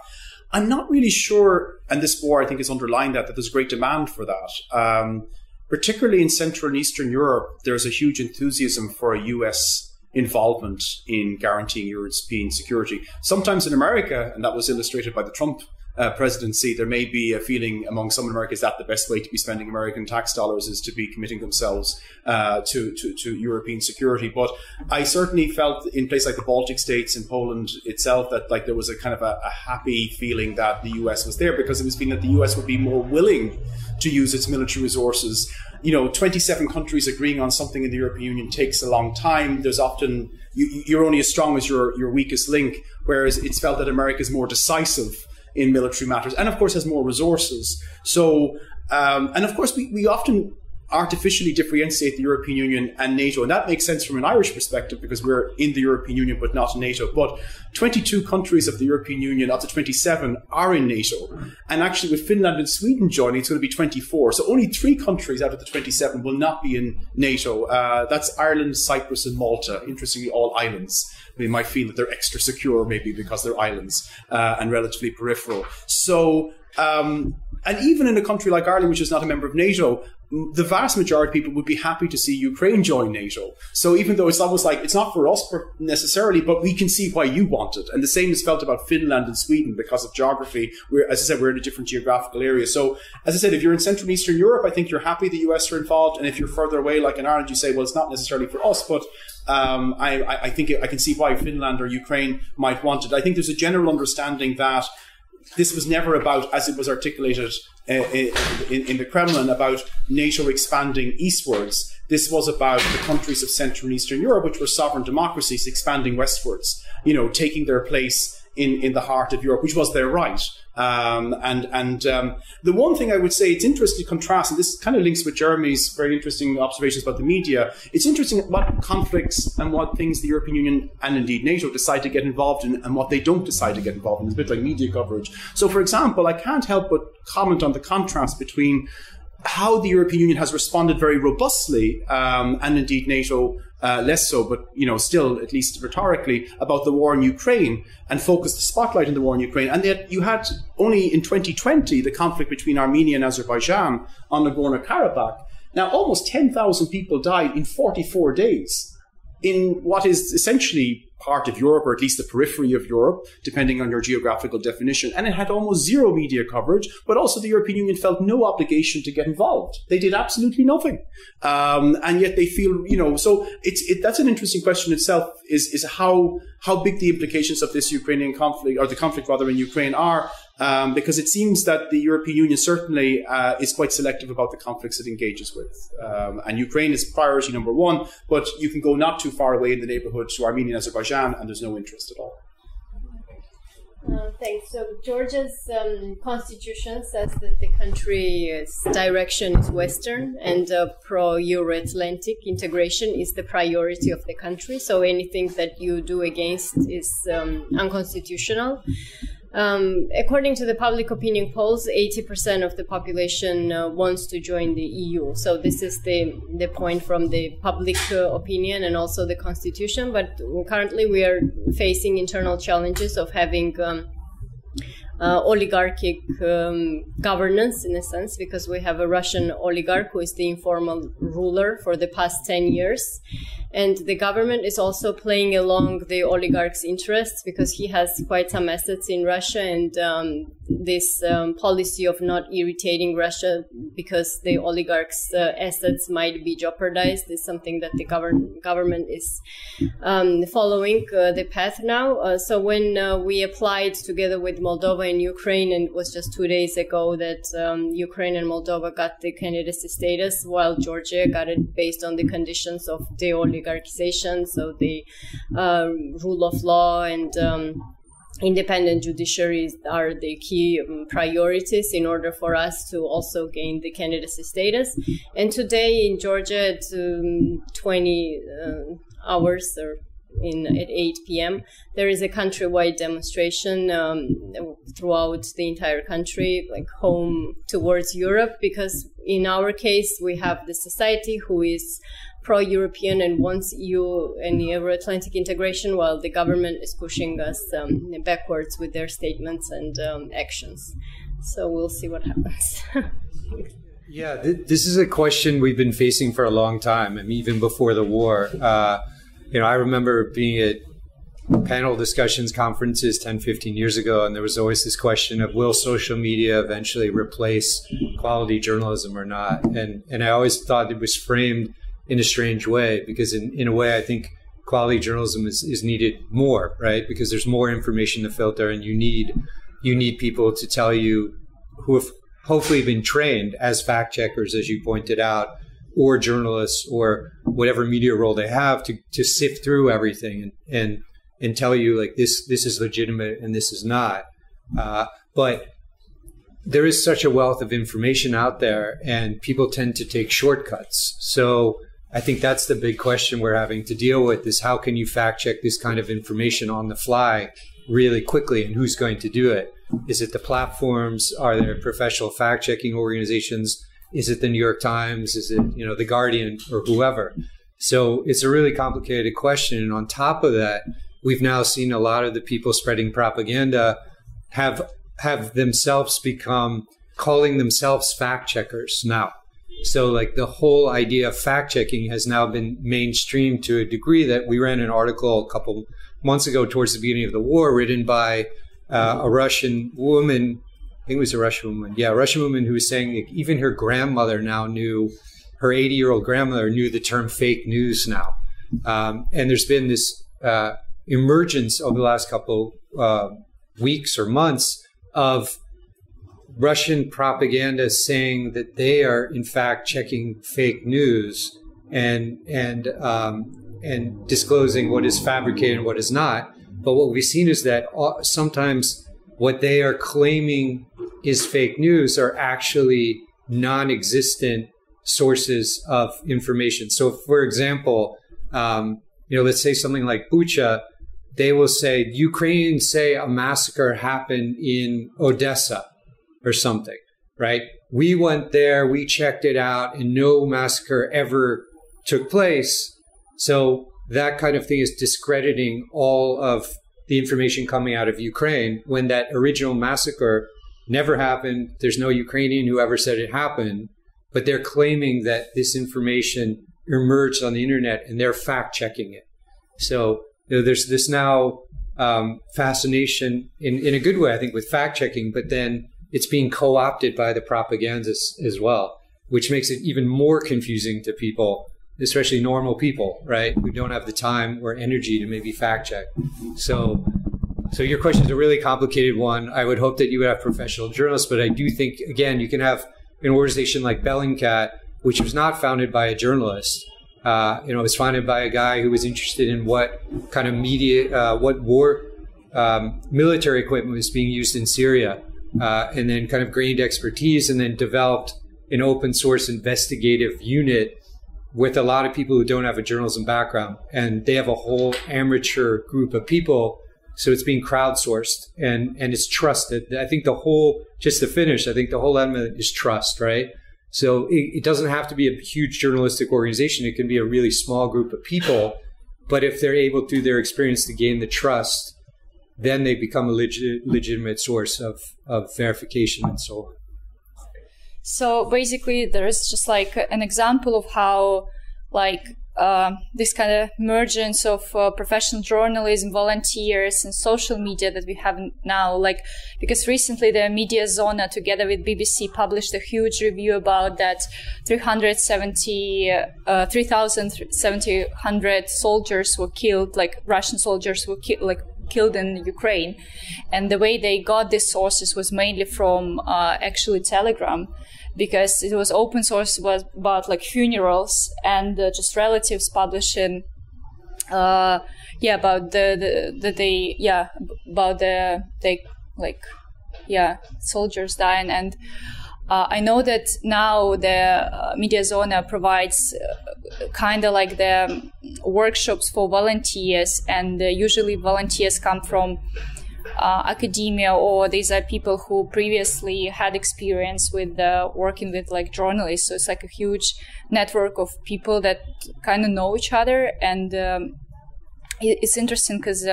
I'm not really sure, and this war I think has underlined that, that there's great demand for that. Um, particularly in Central and Eastern Europe, there's a huge enthusiasm for a US involvement in guaranteeing European security. Sometimes in America, and that was illustrated by the Trump uh, presidency, there may be a feeling among some Americans that the best way to be spending American tax dollars is to be committing themselves uh, to, to, to, European security. But I certainly felt in places like the Baltic states and Poland itself that like there was a kind of a, a happy feeling that the US was there because it was feeling that the US would be more willing to use its military resources. You know, 27 countries agreeing on something in the European Union takes a long time. There's often you, are only as strong as your your weakest link. Whereas it's felt that America is more decisive in military matters, and of course has more resources. So, um, and of course, we, we often artificially differentiate the European Union and NATO, and that makes sense from an Irish perspective because we're in the European Union but not NATO. But 22 countries of the European Union, up to 27, are in NATO, and actually with Finland and Sweden joining, it's going to be 24. So only three countries out of the 27 will not be in NATO. Uh, that's Ireland, Cyprus, and Malta. Interestingly, all islands they might feel that they're extra secure, maybe because they're islands uh, and relatively peripheral. So, um, and even in a country like Ireland, which is not a member of NATO, the vast majority of people would be happy to see Ukraine join NATO. So even though it's almost like it's not for us necessarily, but we can see why you want it. And the same is felt about Finland and Sweden because of geography. We're, as I said, we're in a different geographical area. So as I said, if you're in Central and Eastern Europe, I think you're happy the US are involved. And if you're further away, like in Ireland, you say, well, it's not necessarily for us, but um, I, I think I can see why Finland or Ukraine might want it. I think there's a general understanding that this was never about, as it was articulated uh, in, in, the Kremlin, about NATO expanding eastwards. This was about the countries of Central and Eastern Europe, which were sovereign democracies, expanding westwards, you know, taking their place in, in the heart of Europe, which was their right. Um, and and um, the one thing I would say, it's interesting to contrast, and this kind of links with Jeremy's very interesting observations about the media. It's interesting what conflicts and what things the European Union and indeed NATO decide to get involved in and what they don't decide to get involved in. It's a bit like media coverage. So, for example, I can't help but comment on the contrast between how the European Union has responded very robustly, um, and indeed NATO uh, less so, but you know, still at least rhetorically about the war in Ukraine and focused the spotlight on the war in Ukraine. And yet, you had only in 2020 the conflict between Armenia and Azerbaijan on Nagorno Karabakh. Now, almost 10,000 people died in 44 days in what is essentially part of Europe, or at least the periphery of Europe, depending on your geographical definition. And it had almost zero media coverage, but also the European Union felt no obligation to get involved. They did absolutely nothing. Um, and yet they feel, you know, so it's, it, that's an interesting question itself is, is how, how big the implications of this Ukrainian conflict, or the conflict rather in Ukraine are Um, because it seems that the European Union certainly uh, is quite selective about the conflicts it engages with. Um, and Ukraine is priority number one, but you can go not too far away in the neighborhood to Armenia and Azerbaijan, and there's no interest at all. Uh, thanks. So Georgia's um, constitution says that the country's direction is Western and uh, pro-Euro-Atlantic integration is the priority of the country. So anything that you do against is um, unconstitutional. Um, according to the public opinion polls, 80% of the population uh, wants to join the EU. So this is the, the point from the public uh, opinion and also the constitution. But currently we are facing internal challenges of having um, uh, oligarchic um, governance in a sense because we have a Russian oligarch who is the informal ruler for the past 10 years. And the government is also playing along the oligarch's interests because he has quite some assets in Russia. And um, this um, policy of not irritating Russia because the oligarch's uh, assets might be jeopardized is something that the govern- government is um, following uh, the path now. Uh, so when uh, we applied together with Moldova and Ukraine, and it was just two days ago that um, Ukraine and Moldova got the candidacy status, while Georgia got it based on the conditions of the oligarchization, so the uh, rule of law and um, independent judiciaries are the key um, priorities in order for us to also gain the candidacy status. And today in Georgia at um, 20 uh, hours or in at 8 p.m. There is a countrywide demonstration um, throughout the entire country, like home towards Europe, because in our case we have the society who is pro-European and wants EU and Euro-Atlantic integration, while the government is pushing us um, backwards with their statements and um, actions. So we'll see what happens. yeah, th- this is a question we've been facing for a long time. I mean, even before the war. Uh, you know, I remember being at panel discussions conferences 10 15 years ago and there was always this question of will social media eventually replace quality journalism or not and and i always thought it was framed in a strange way because in, in a way I think quality journalism is, is needed more, right? Because there's more information to filter and you need you need people to tell you who have hopefully been trained as fact checkers, as you pointed out, or journalists or whatever media role they have to, to sift through everything and, and and tell you like this this is legitimate and this is not. Uh, but there is such a wealth of information out there and people tend to take shortcuts. So I think that's the big question we're having to deal with is how can you fact check this kind of information on the fly really quickly and who's going to do it? Is it the platforms? Are there professional fact checking organizations? Is it the New York Times? Is it, you know, the Guardian or whoever? So it's a really complicated question. And on top of that, we've now seen a lot of the people spreading propaganda have have themselves become calling themselves fact checkers now. So, like the whole idea of fact checking has now been mainstream to a degree that we ran an article a couple months ago, towards the beginning of the war, written by uh, a Russian woman. I think it was a Russian woman. Yeah, Russian woman who was saying that even her grandmother now knew, her 80 year old grandmother knew the term fake news now. Um, and there's been this uh, emergence over the last couple uh, weeks or months of Russian propaganda saying that they are in fact checking fake news and and um, and disclosing what is fabricated and what is not. But what we've seen is that sometimes what they are claiming is fake news are actually non-existent sources of information. So, for example, um, you know, let's say something like Bucha, they will say Ukrainians say a massacre happened in Odessa or something, right? We went there, we checked it out, and no massacre ever took place. So that kind of thing is discrediting all of the information coming out of Ukraine when that original massacre never happened. There's no Ukrainian who ever said it happened, but they're claiming that this information emerged on the internet and they're fact checking it. So you know, there's this now um, fascination in, in a good way, I think, with fact checking, but then it's being co-opted by the propagandists as well, which makes it even more confusing to people, especially normal people, right? Who don't have the time or energy to maybe fact check. So, So your question is a really complicated one. I would hope that you would have professional journalists, but I do think again you can have an organization like Bellingcat, which was not founded by a journalist. Uh, you know, it was founded by a guy who was interested in what kind of media, uh, what war um, military equipment was being used in Syria, uh, and then kind of gained expertise, and then developed an open source investigative unit with a lot of people who don't have a journalism background, and they have a whole amateur group of people so it's being crowdsourced and, and it's trusted. I think the whole, just to finish, I think the whole element is trust, right? So it, it doesn't have to be a huge journalistic organization. It can be a really small group of people. But if they're able through their experience to gain the trust, then they become a legit, legitimate source of, of verification and so on. So basically, there is just like an example of how, like, uh, this kind of emergence of uh, professional journalism, volunteers, and social media that we have now. Like, because recently the Mediazona, together with BBC, published a huge review about that 370, uh, 3,700 soldiers were killed, like Russian soldiers were killed, like killed in Ukraine, and the way they got these sources was mainly from uh, actually Telegram because it was open source was about like funerals and uh, just relatives publishing uh yeah about the the, the they yeah about the they like yeah soldiers dying. And uh, I know that now the uh, Mediazona provides uh, kind of like the workshops for volunteers, and uh, usually volunteers come from uh, academia or these are people who previously had experience with uh, working with like journalists. So it's like a huge network of people that kind of know each other and um, it, it's interesting because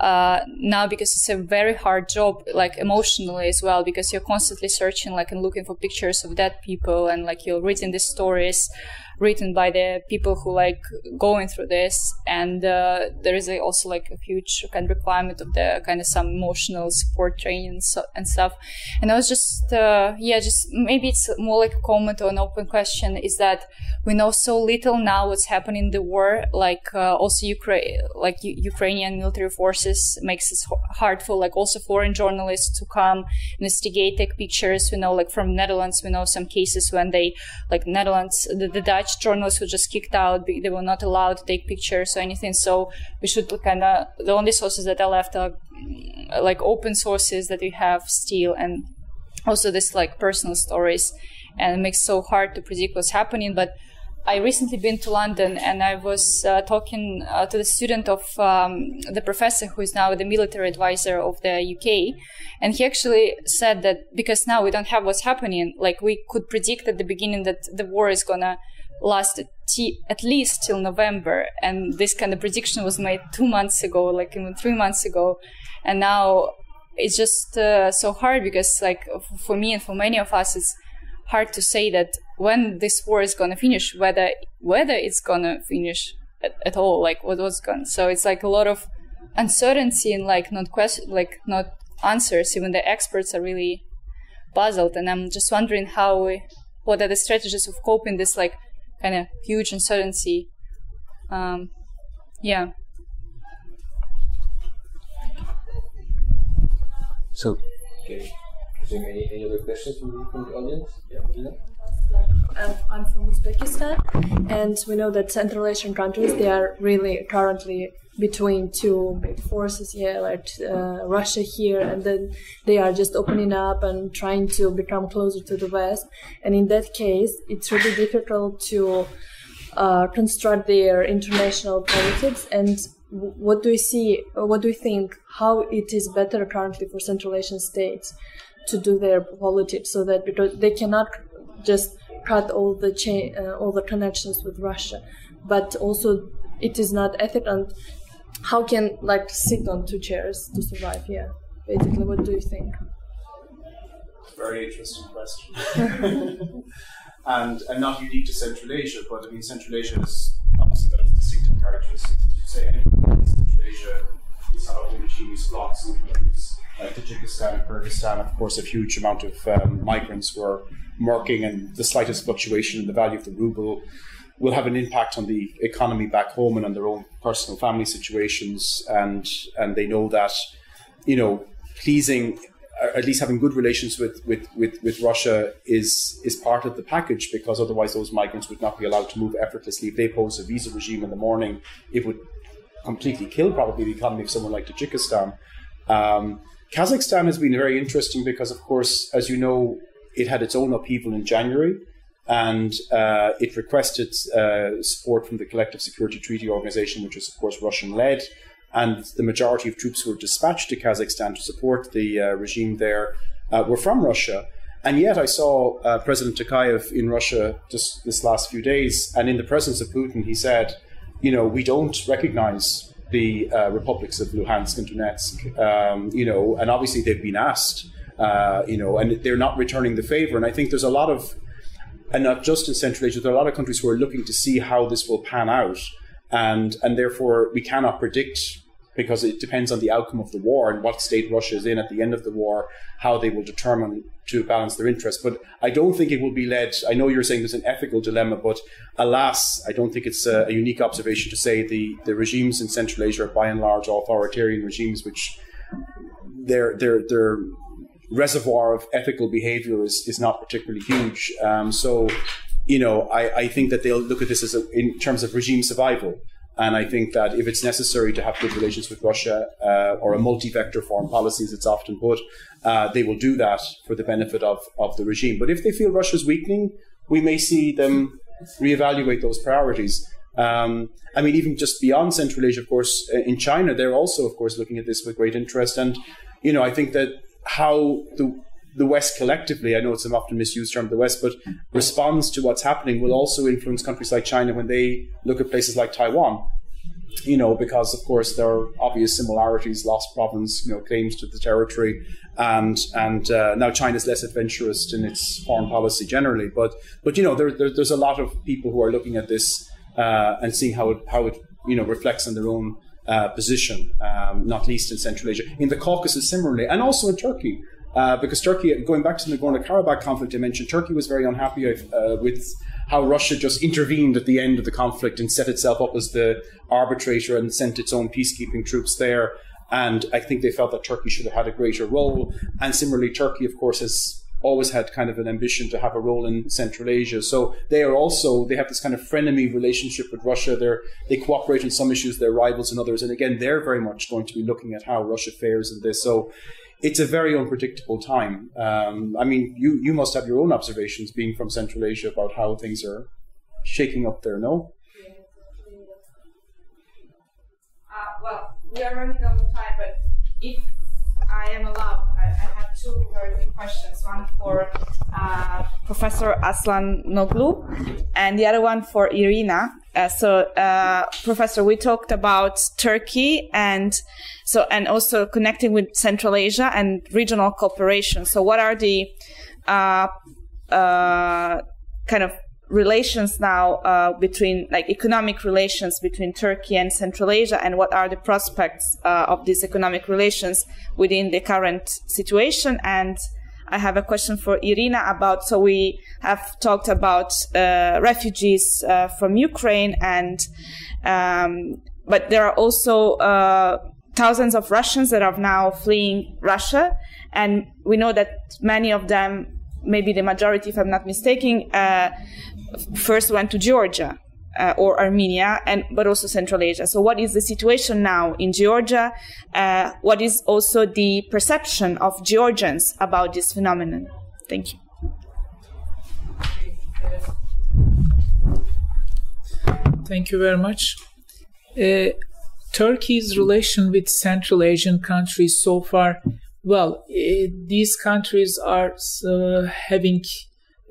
uh, now because it's a very hard job like emotionally as well because you're constantly searching like and looking for pictures of dead people and like you're reading these stories written by the people who like going through this. And uh, there is a, also like a huge kind of requirement of the kind of some emotional support training and, so, and stuff. And i was just uh, yeah just maybe it's more like a comment or an open question is that we know so little now what's happening in the war. Like uh, also ukraine like U- ukrainian military forces makes it hard for like also foreign journalists to come investigate take pictures. We know like from netherlands we know some cases when they like netherlands the, the dutch Dutch journalists were just kicked out. They were not allowed to take pictures or anything. So we should kind of the only sources that are left are mm, like open sources that we have still, and also this like personal stories. And it makes so hard to predict what's happening. But I recently been to London and I was uh, talking uh, to the student of um, the professor who is now the military advisor of the UK, and he actually said that because now we don't have what's happening, like we could predict at the beginning that the war is gonna lasted t- at least till November. And this kind of prediction was made two months ago, like even three months ago. And now it's just uh, so hard because, like, for me and for many of us, it's hard to say that when this war is going to finish, whether whether it's going to finish at, at, all, like what was going. So it's like a lot of uncertainty and like not question, like not answers. Even the experts are really puzzled, and I'm just wondering how we, what are the strategies of coping this like kind of huge uncertainty. Um, yeah. So, okay. Any, any other questions from, from the audience? Yeah, um, I'm from Uzbekistan, and we know that Central Asian countries they are really currently between two big forces here, like uh, Russia here, and then they are just opening up and trying to become closer to the West. And in that case, it's really difficult to uh, construct their international politics. And what do you see? What do you think? How it is better currently for Central Asian states to do their politics, so that because they cannot just cut all the uh, all the connections with Russia, but also it is not ethical and how can like sit on two chairs to survive? Yeah, basically, what do you think? Very interesting question, and and not unique to Central Asia, but I mean Central Asia is obviously got distinctive characteristics. Say anyone in Central Asia is how homogeneous blocks and Tajikistan and Kyrgyzstan, of course, a huge amount of um, migrants were working, and the slightest fluctuation in the value of the ruble will have an impact on the economy back home and on their own personal family situations, and and they know that, you know, pleasing at least having good relations with, with, with, with Russia is is part of the package because otherwise those migrants would not be allowed to move effortlessly. If they pose a visa regime in the morning, it would completely kill probably the economy of someone like Tajikistan. Um, Kazakhstan has been very interesting because, of course, as you know, it had its own upheaval in January and uh, it requested uh, support from the Collective Security Treaty Organization, which is, of course, Russian led and the majority of troops who were dispatched to Kazakhstan to support the uh, regime there uh, were from Russia. And yet, I saw uh, President Tokayev in Russia just this last few days, and in the presence of Putin, he said, "You know, we don't recognize the uh, republics of Luhansk and Donetsk. Um, you know, and obviously they've been asked, uh, you know, and they're not returning the favor. And I think there's a lot of, and not just in Central Asia, there are a lot of countries who are looking to see how this will pan out and and therefore we cannot predict because it depends on the outcome of the war and what state Russia is in at the end of the war, how they will determine to balance their interests. But I don't think it will be led. I know you're saying there's an ethical dilemma, but alas, I don't think it's a, a unique observation to say the, the regimes in Central Asia are by and large authoritarian regimes, which their their their reservoir of ethical behavior is, is not particularly huge. Um, so you know, I, I think that they'll look at this as a, in terms of regime survival. And I think that if it's necessary to have good relations with Russia uh, or a multi vector foreign policy, as it's often put, uh, they will do that for the benefit of, of the regime. But if they feel Russia's weakening, we may see them reevaluate those priorities. Um, I mean, even just beyond Central Asia, of course, uh, in China, they're also, of course, looking at this with great interest. And, you know, I think that how the the West collectively, I know it's an often misused term, the West, but responds to what's happening will also influence countries like China when they look at places like Taiwan. You know, because of course there are obvious similarities, lost province, you know, claims to the territory, and and uh, now China's less adventurous in its foreign policy generally. But but you know, there, there there's a lot of people who are looking at this uh, and seeing how it how it you know reflects on their own uh, position, um, not least in Central Asia, in the Caucasus similarly, and also in Turkey. Uh, because Turkey, going back to the Nagorno Karabakh conflict I mentioned, Turkey was very unhappy uh, with how Russia just intervened at the end of the conflict and set itself up as the arbitrator and sent its own peacekeeping troops there. And I think they felt that Turkey should have had a greater role. And similarly, Turkey, of course, has always had kind of an ambition to have a role in Central Asia. So they are also they have this kind of frenemy relationship with Russia. They're they cooperate on some issues, they're rivals in others. And again, they're very much going to be looking at how Russia fares in this. So it's a very unpredictable time. Um, I mean, you you must have your own observations, being from Central Asia, about how things are shaking up there. No. Uh, well, we are running out of time, but if I am allowed, I, I have two very quick questions. One for uh, Professor Aslanoğlu, and the other one for Irina. Uh, so, uh, Professor, we talked about Turkey and so, and also connecting with Central Asia and regional cooperation. So, what are the uh, uh kind of relations now uh, between like economic relations between Turkey and Central Asia, and what are the prospects uh, of these economic relations within the current situation? And I have a question for Irina about. So we have talked about uh, refugees uh, from Ukraine, and um, but there are also uh, thousands of Russians that are now fleeing Russia, and we know that many of them, maybe the majority, if I'm not mistaken, uh, first went to Georgia uh, or Armenia, and but also Central Asia. So, what is the situation now in Georgia? Uh, what is also the perception of Georgians about this phenomenon? Thank you. Thank you very much. Uh, Turkey's relation with Central Asian countries so far, well, uh, these countries are uh, having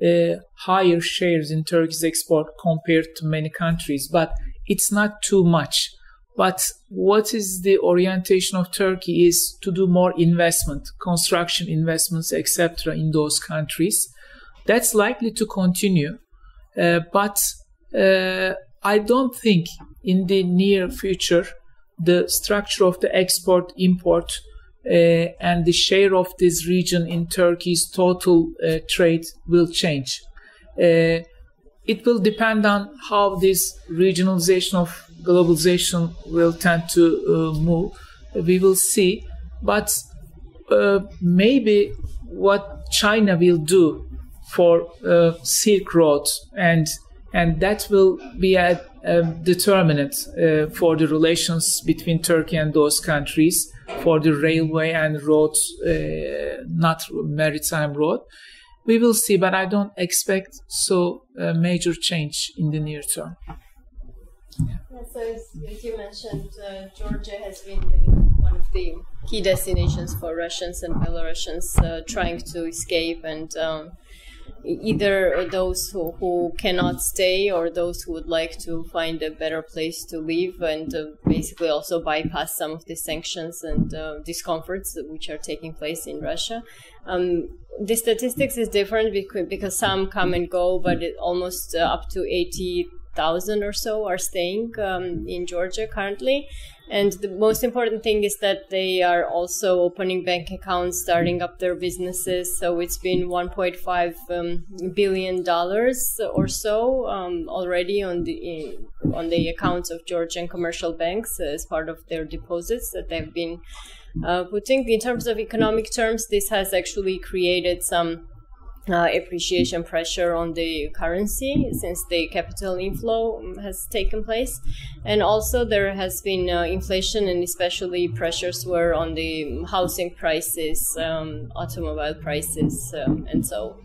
higher shares in Turkey's export compared to many countries, but it's not too much. But what is the orientation of Turkey is to do more investment, construction investments, etc., in those countries. That's likely to continue, uh, but uh, I don't think in the near future the structure of the export import and the share of this region in Turkey's total uh, trade will change. Uh, it will depend on how this regionalization of globalization will tend to uh, move. We will see, but uh, maybe what China will do for uh, Silk Road and and that will be a determinant uh, for the relations between Turkey and those countries for the railway and roads, uh, not maritime road. We will see, but I don't expect so uh, major change in the near term. Yeah, so as, as, you mentioned, uh, Georgia has been one of the key destinations for Russians and Belarusians uh, trying to escape and um, either those who, who cannot stay or those who would like to find a better place to live and uh, basically also bypass some of the sanctions and uh, discomforts which are taking place in Russia. Um, the statistics is different because, some come and go, but almost uh, up to 80,000 or so are staying um, in Georgia currently. And the most important thing is that they are also opening bank accounts, starting up their businesses. So it's been 1.5 um, billion dollars or so um, already on the on the accounts of Georgian commercial banks as part of their deposits that they've been uh, putting. In terms of economic terms, this has actually created some uh, appreciation pressure on the currency since the capital inflow has taken place. And also, there has been uh, inflation, and especially pressures were on the housing prices, um, automobile prices, um, and so.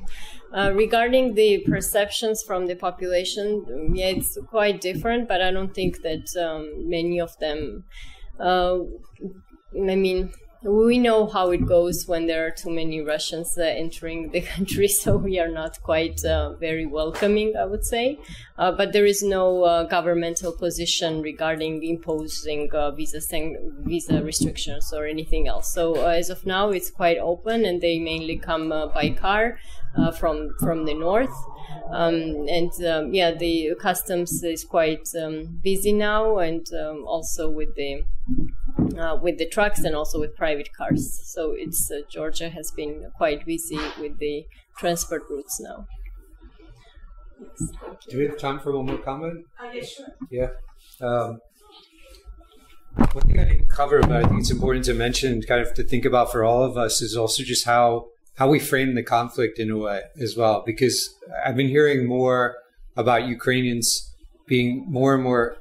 Uh, regarding the perceptions from the population, yeah, it's quite different, but I don't think that um, many of them. Uh, I mean, we know how it goes when there are too many Russians uh, entering the country, so we are not quite uh, very welcoming, I would say. Uh, but there is no uh, governmental position regarding imposing uh, visa visa restrictions or anything else. So uh, as of now, it's quite open, and they mainly come by car from from the north. Um, and um, yeah, the customs is quite um, busy now, and um, also with the uh, with the trucks and also with private cars. So it's uh, Georgia has been quite busy with the transport routes now. Yes, Do we have time for one more comment? Uh, yeah, sure. Yeah. Um, one thing I didn't cover, but I think it's important to mention, kind of to think about for all of us, is also just how how we frame the conflict in a way as well. Because I've been hearing more about Ukrainians being more and more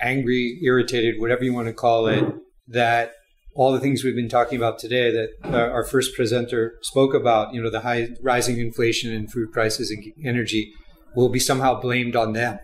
angry, irritated, whatever you want to call it, that all the things we've been talking about today that our first presenter spoke about, you know, the high rising inflation and food prices and energy will be somehow blamed on them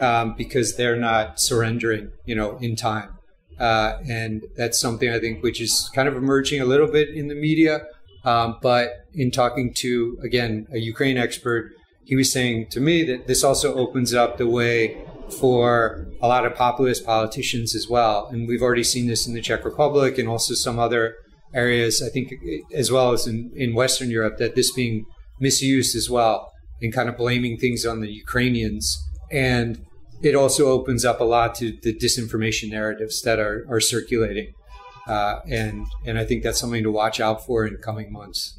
um, because they're not surrendering, you know, in time. Uh, and that's something I think which is kind of emerging a little bit in the media. Um, but in talking to, again, a Ukraine expert, he was saying to me that this also opens up the way for a lot of populist politicians as well. And we've already seen this in the Czech Republic and also some other areas, I think, as well as in, in Western Europe, that this being misused as well and kind of blaming things on the Ukrainians. And it also opens up a lot to the disinformation narratives that are, are circulating. Uh, and, and I think that's something to watch out for in coming months.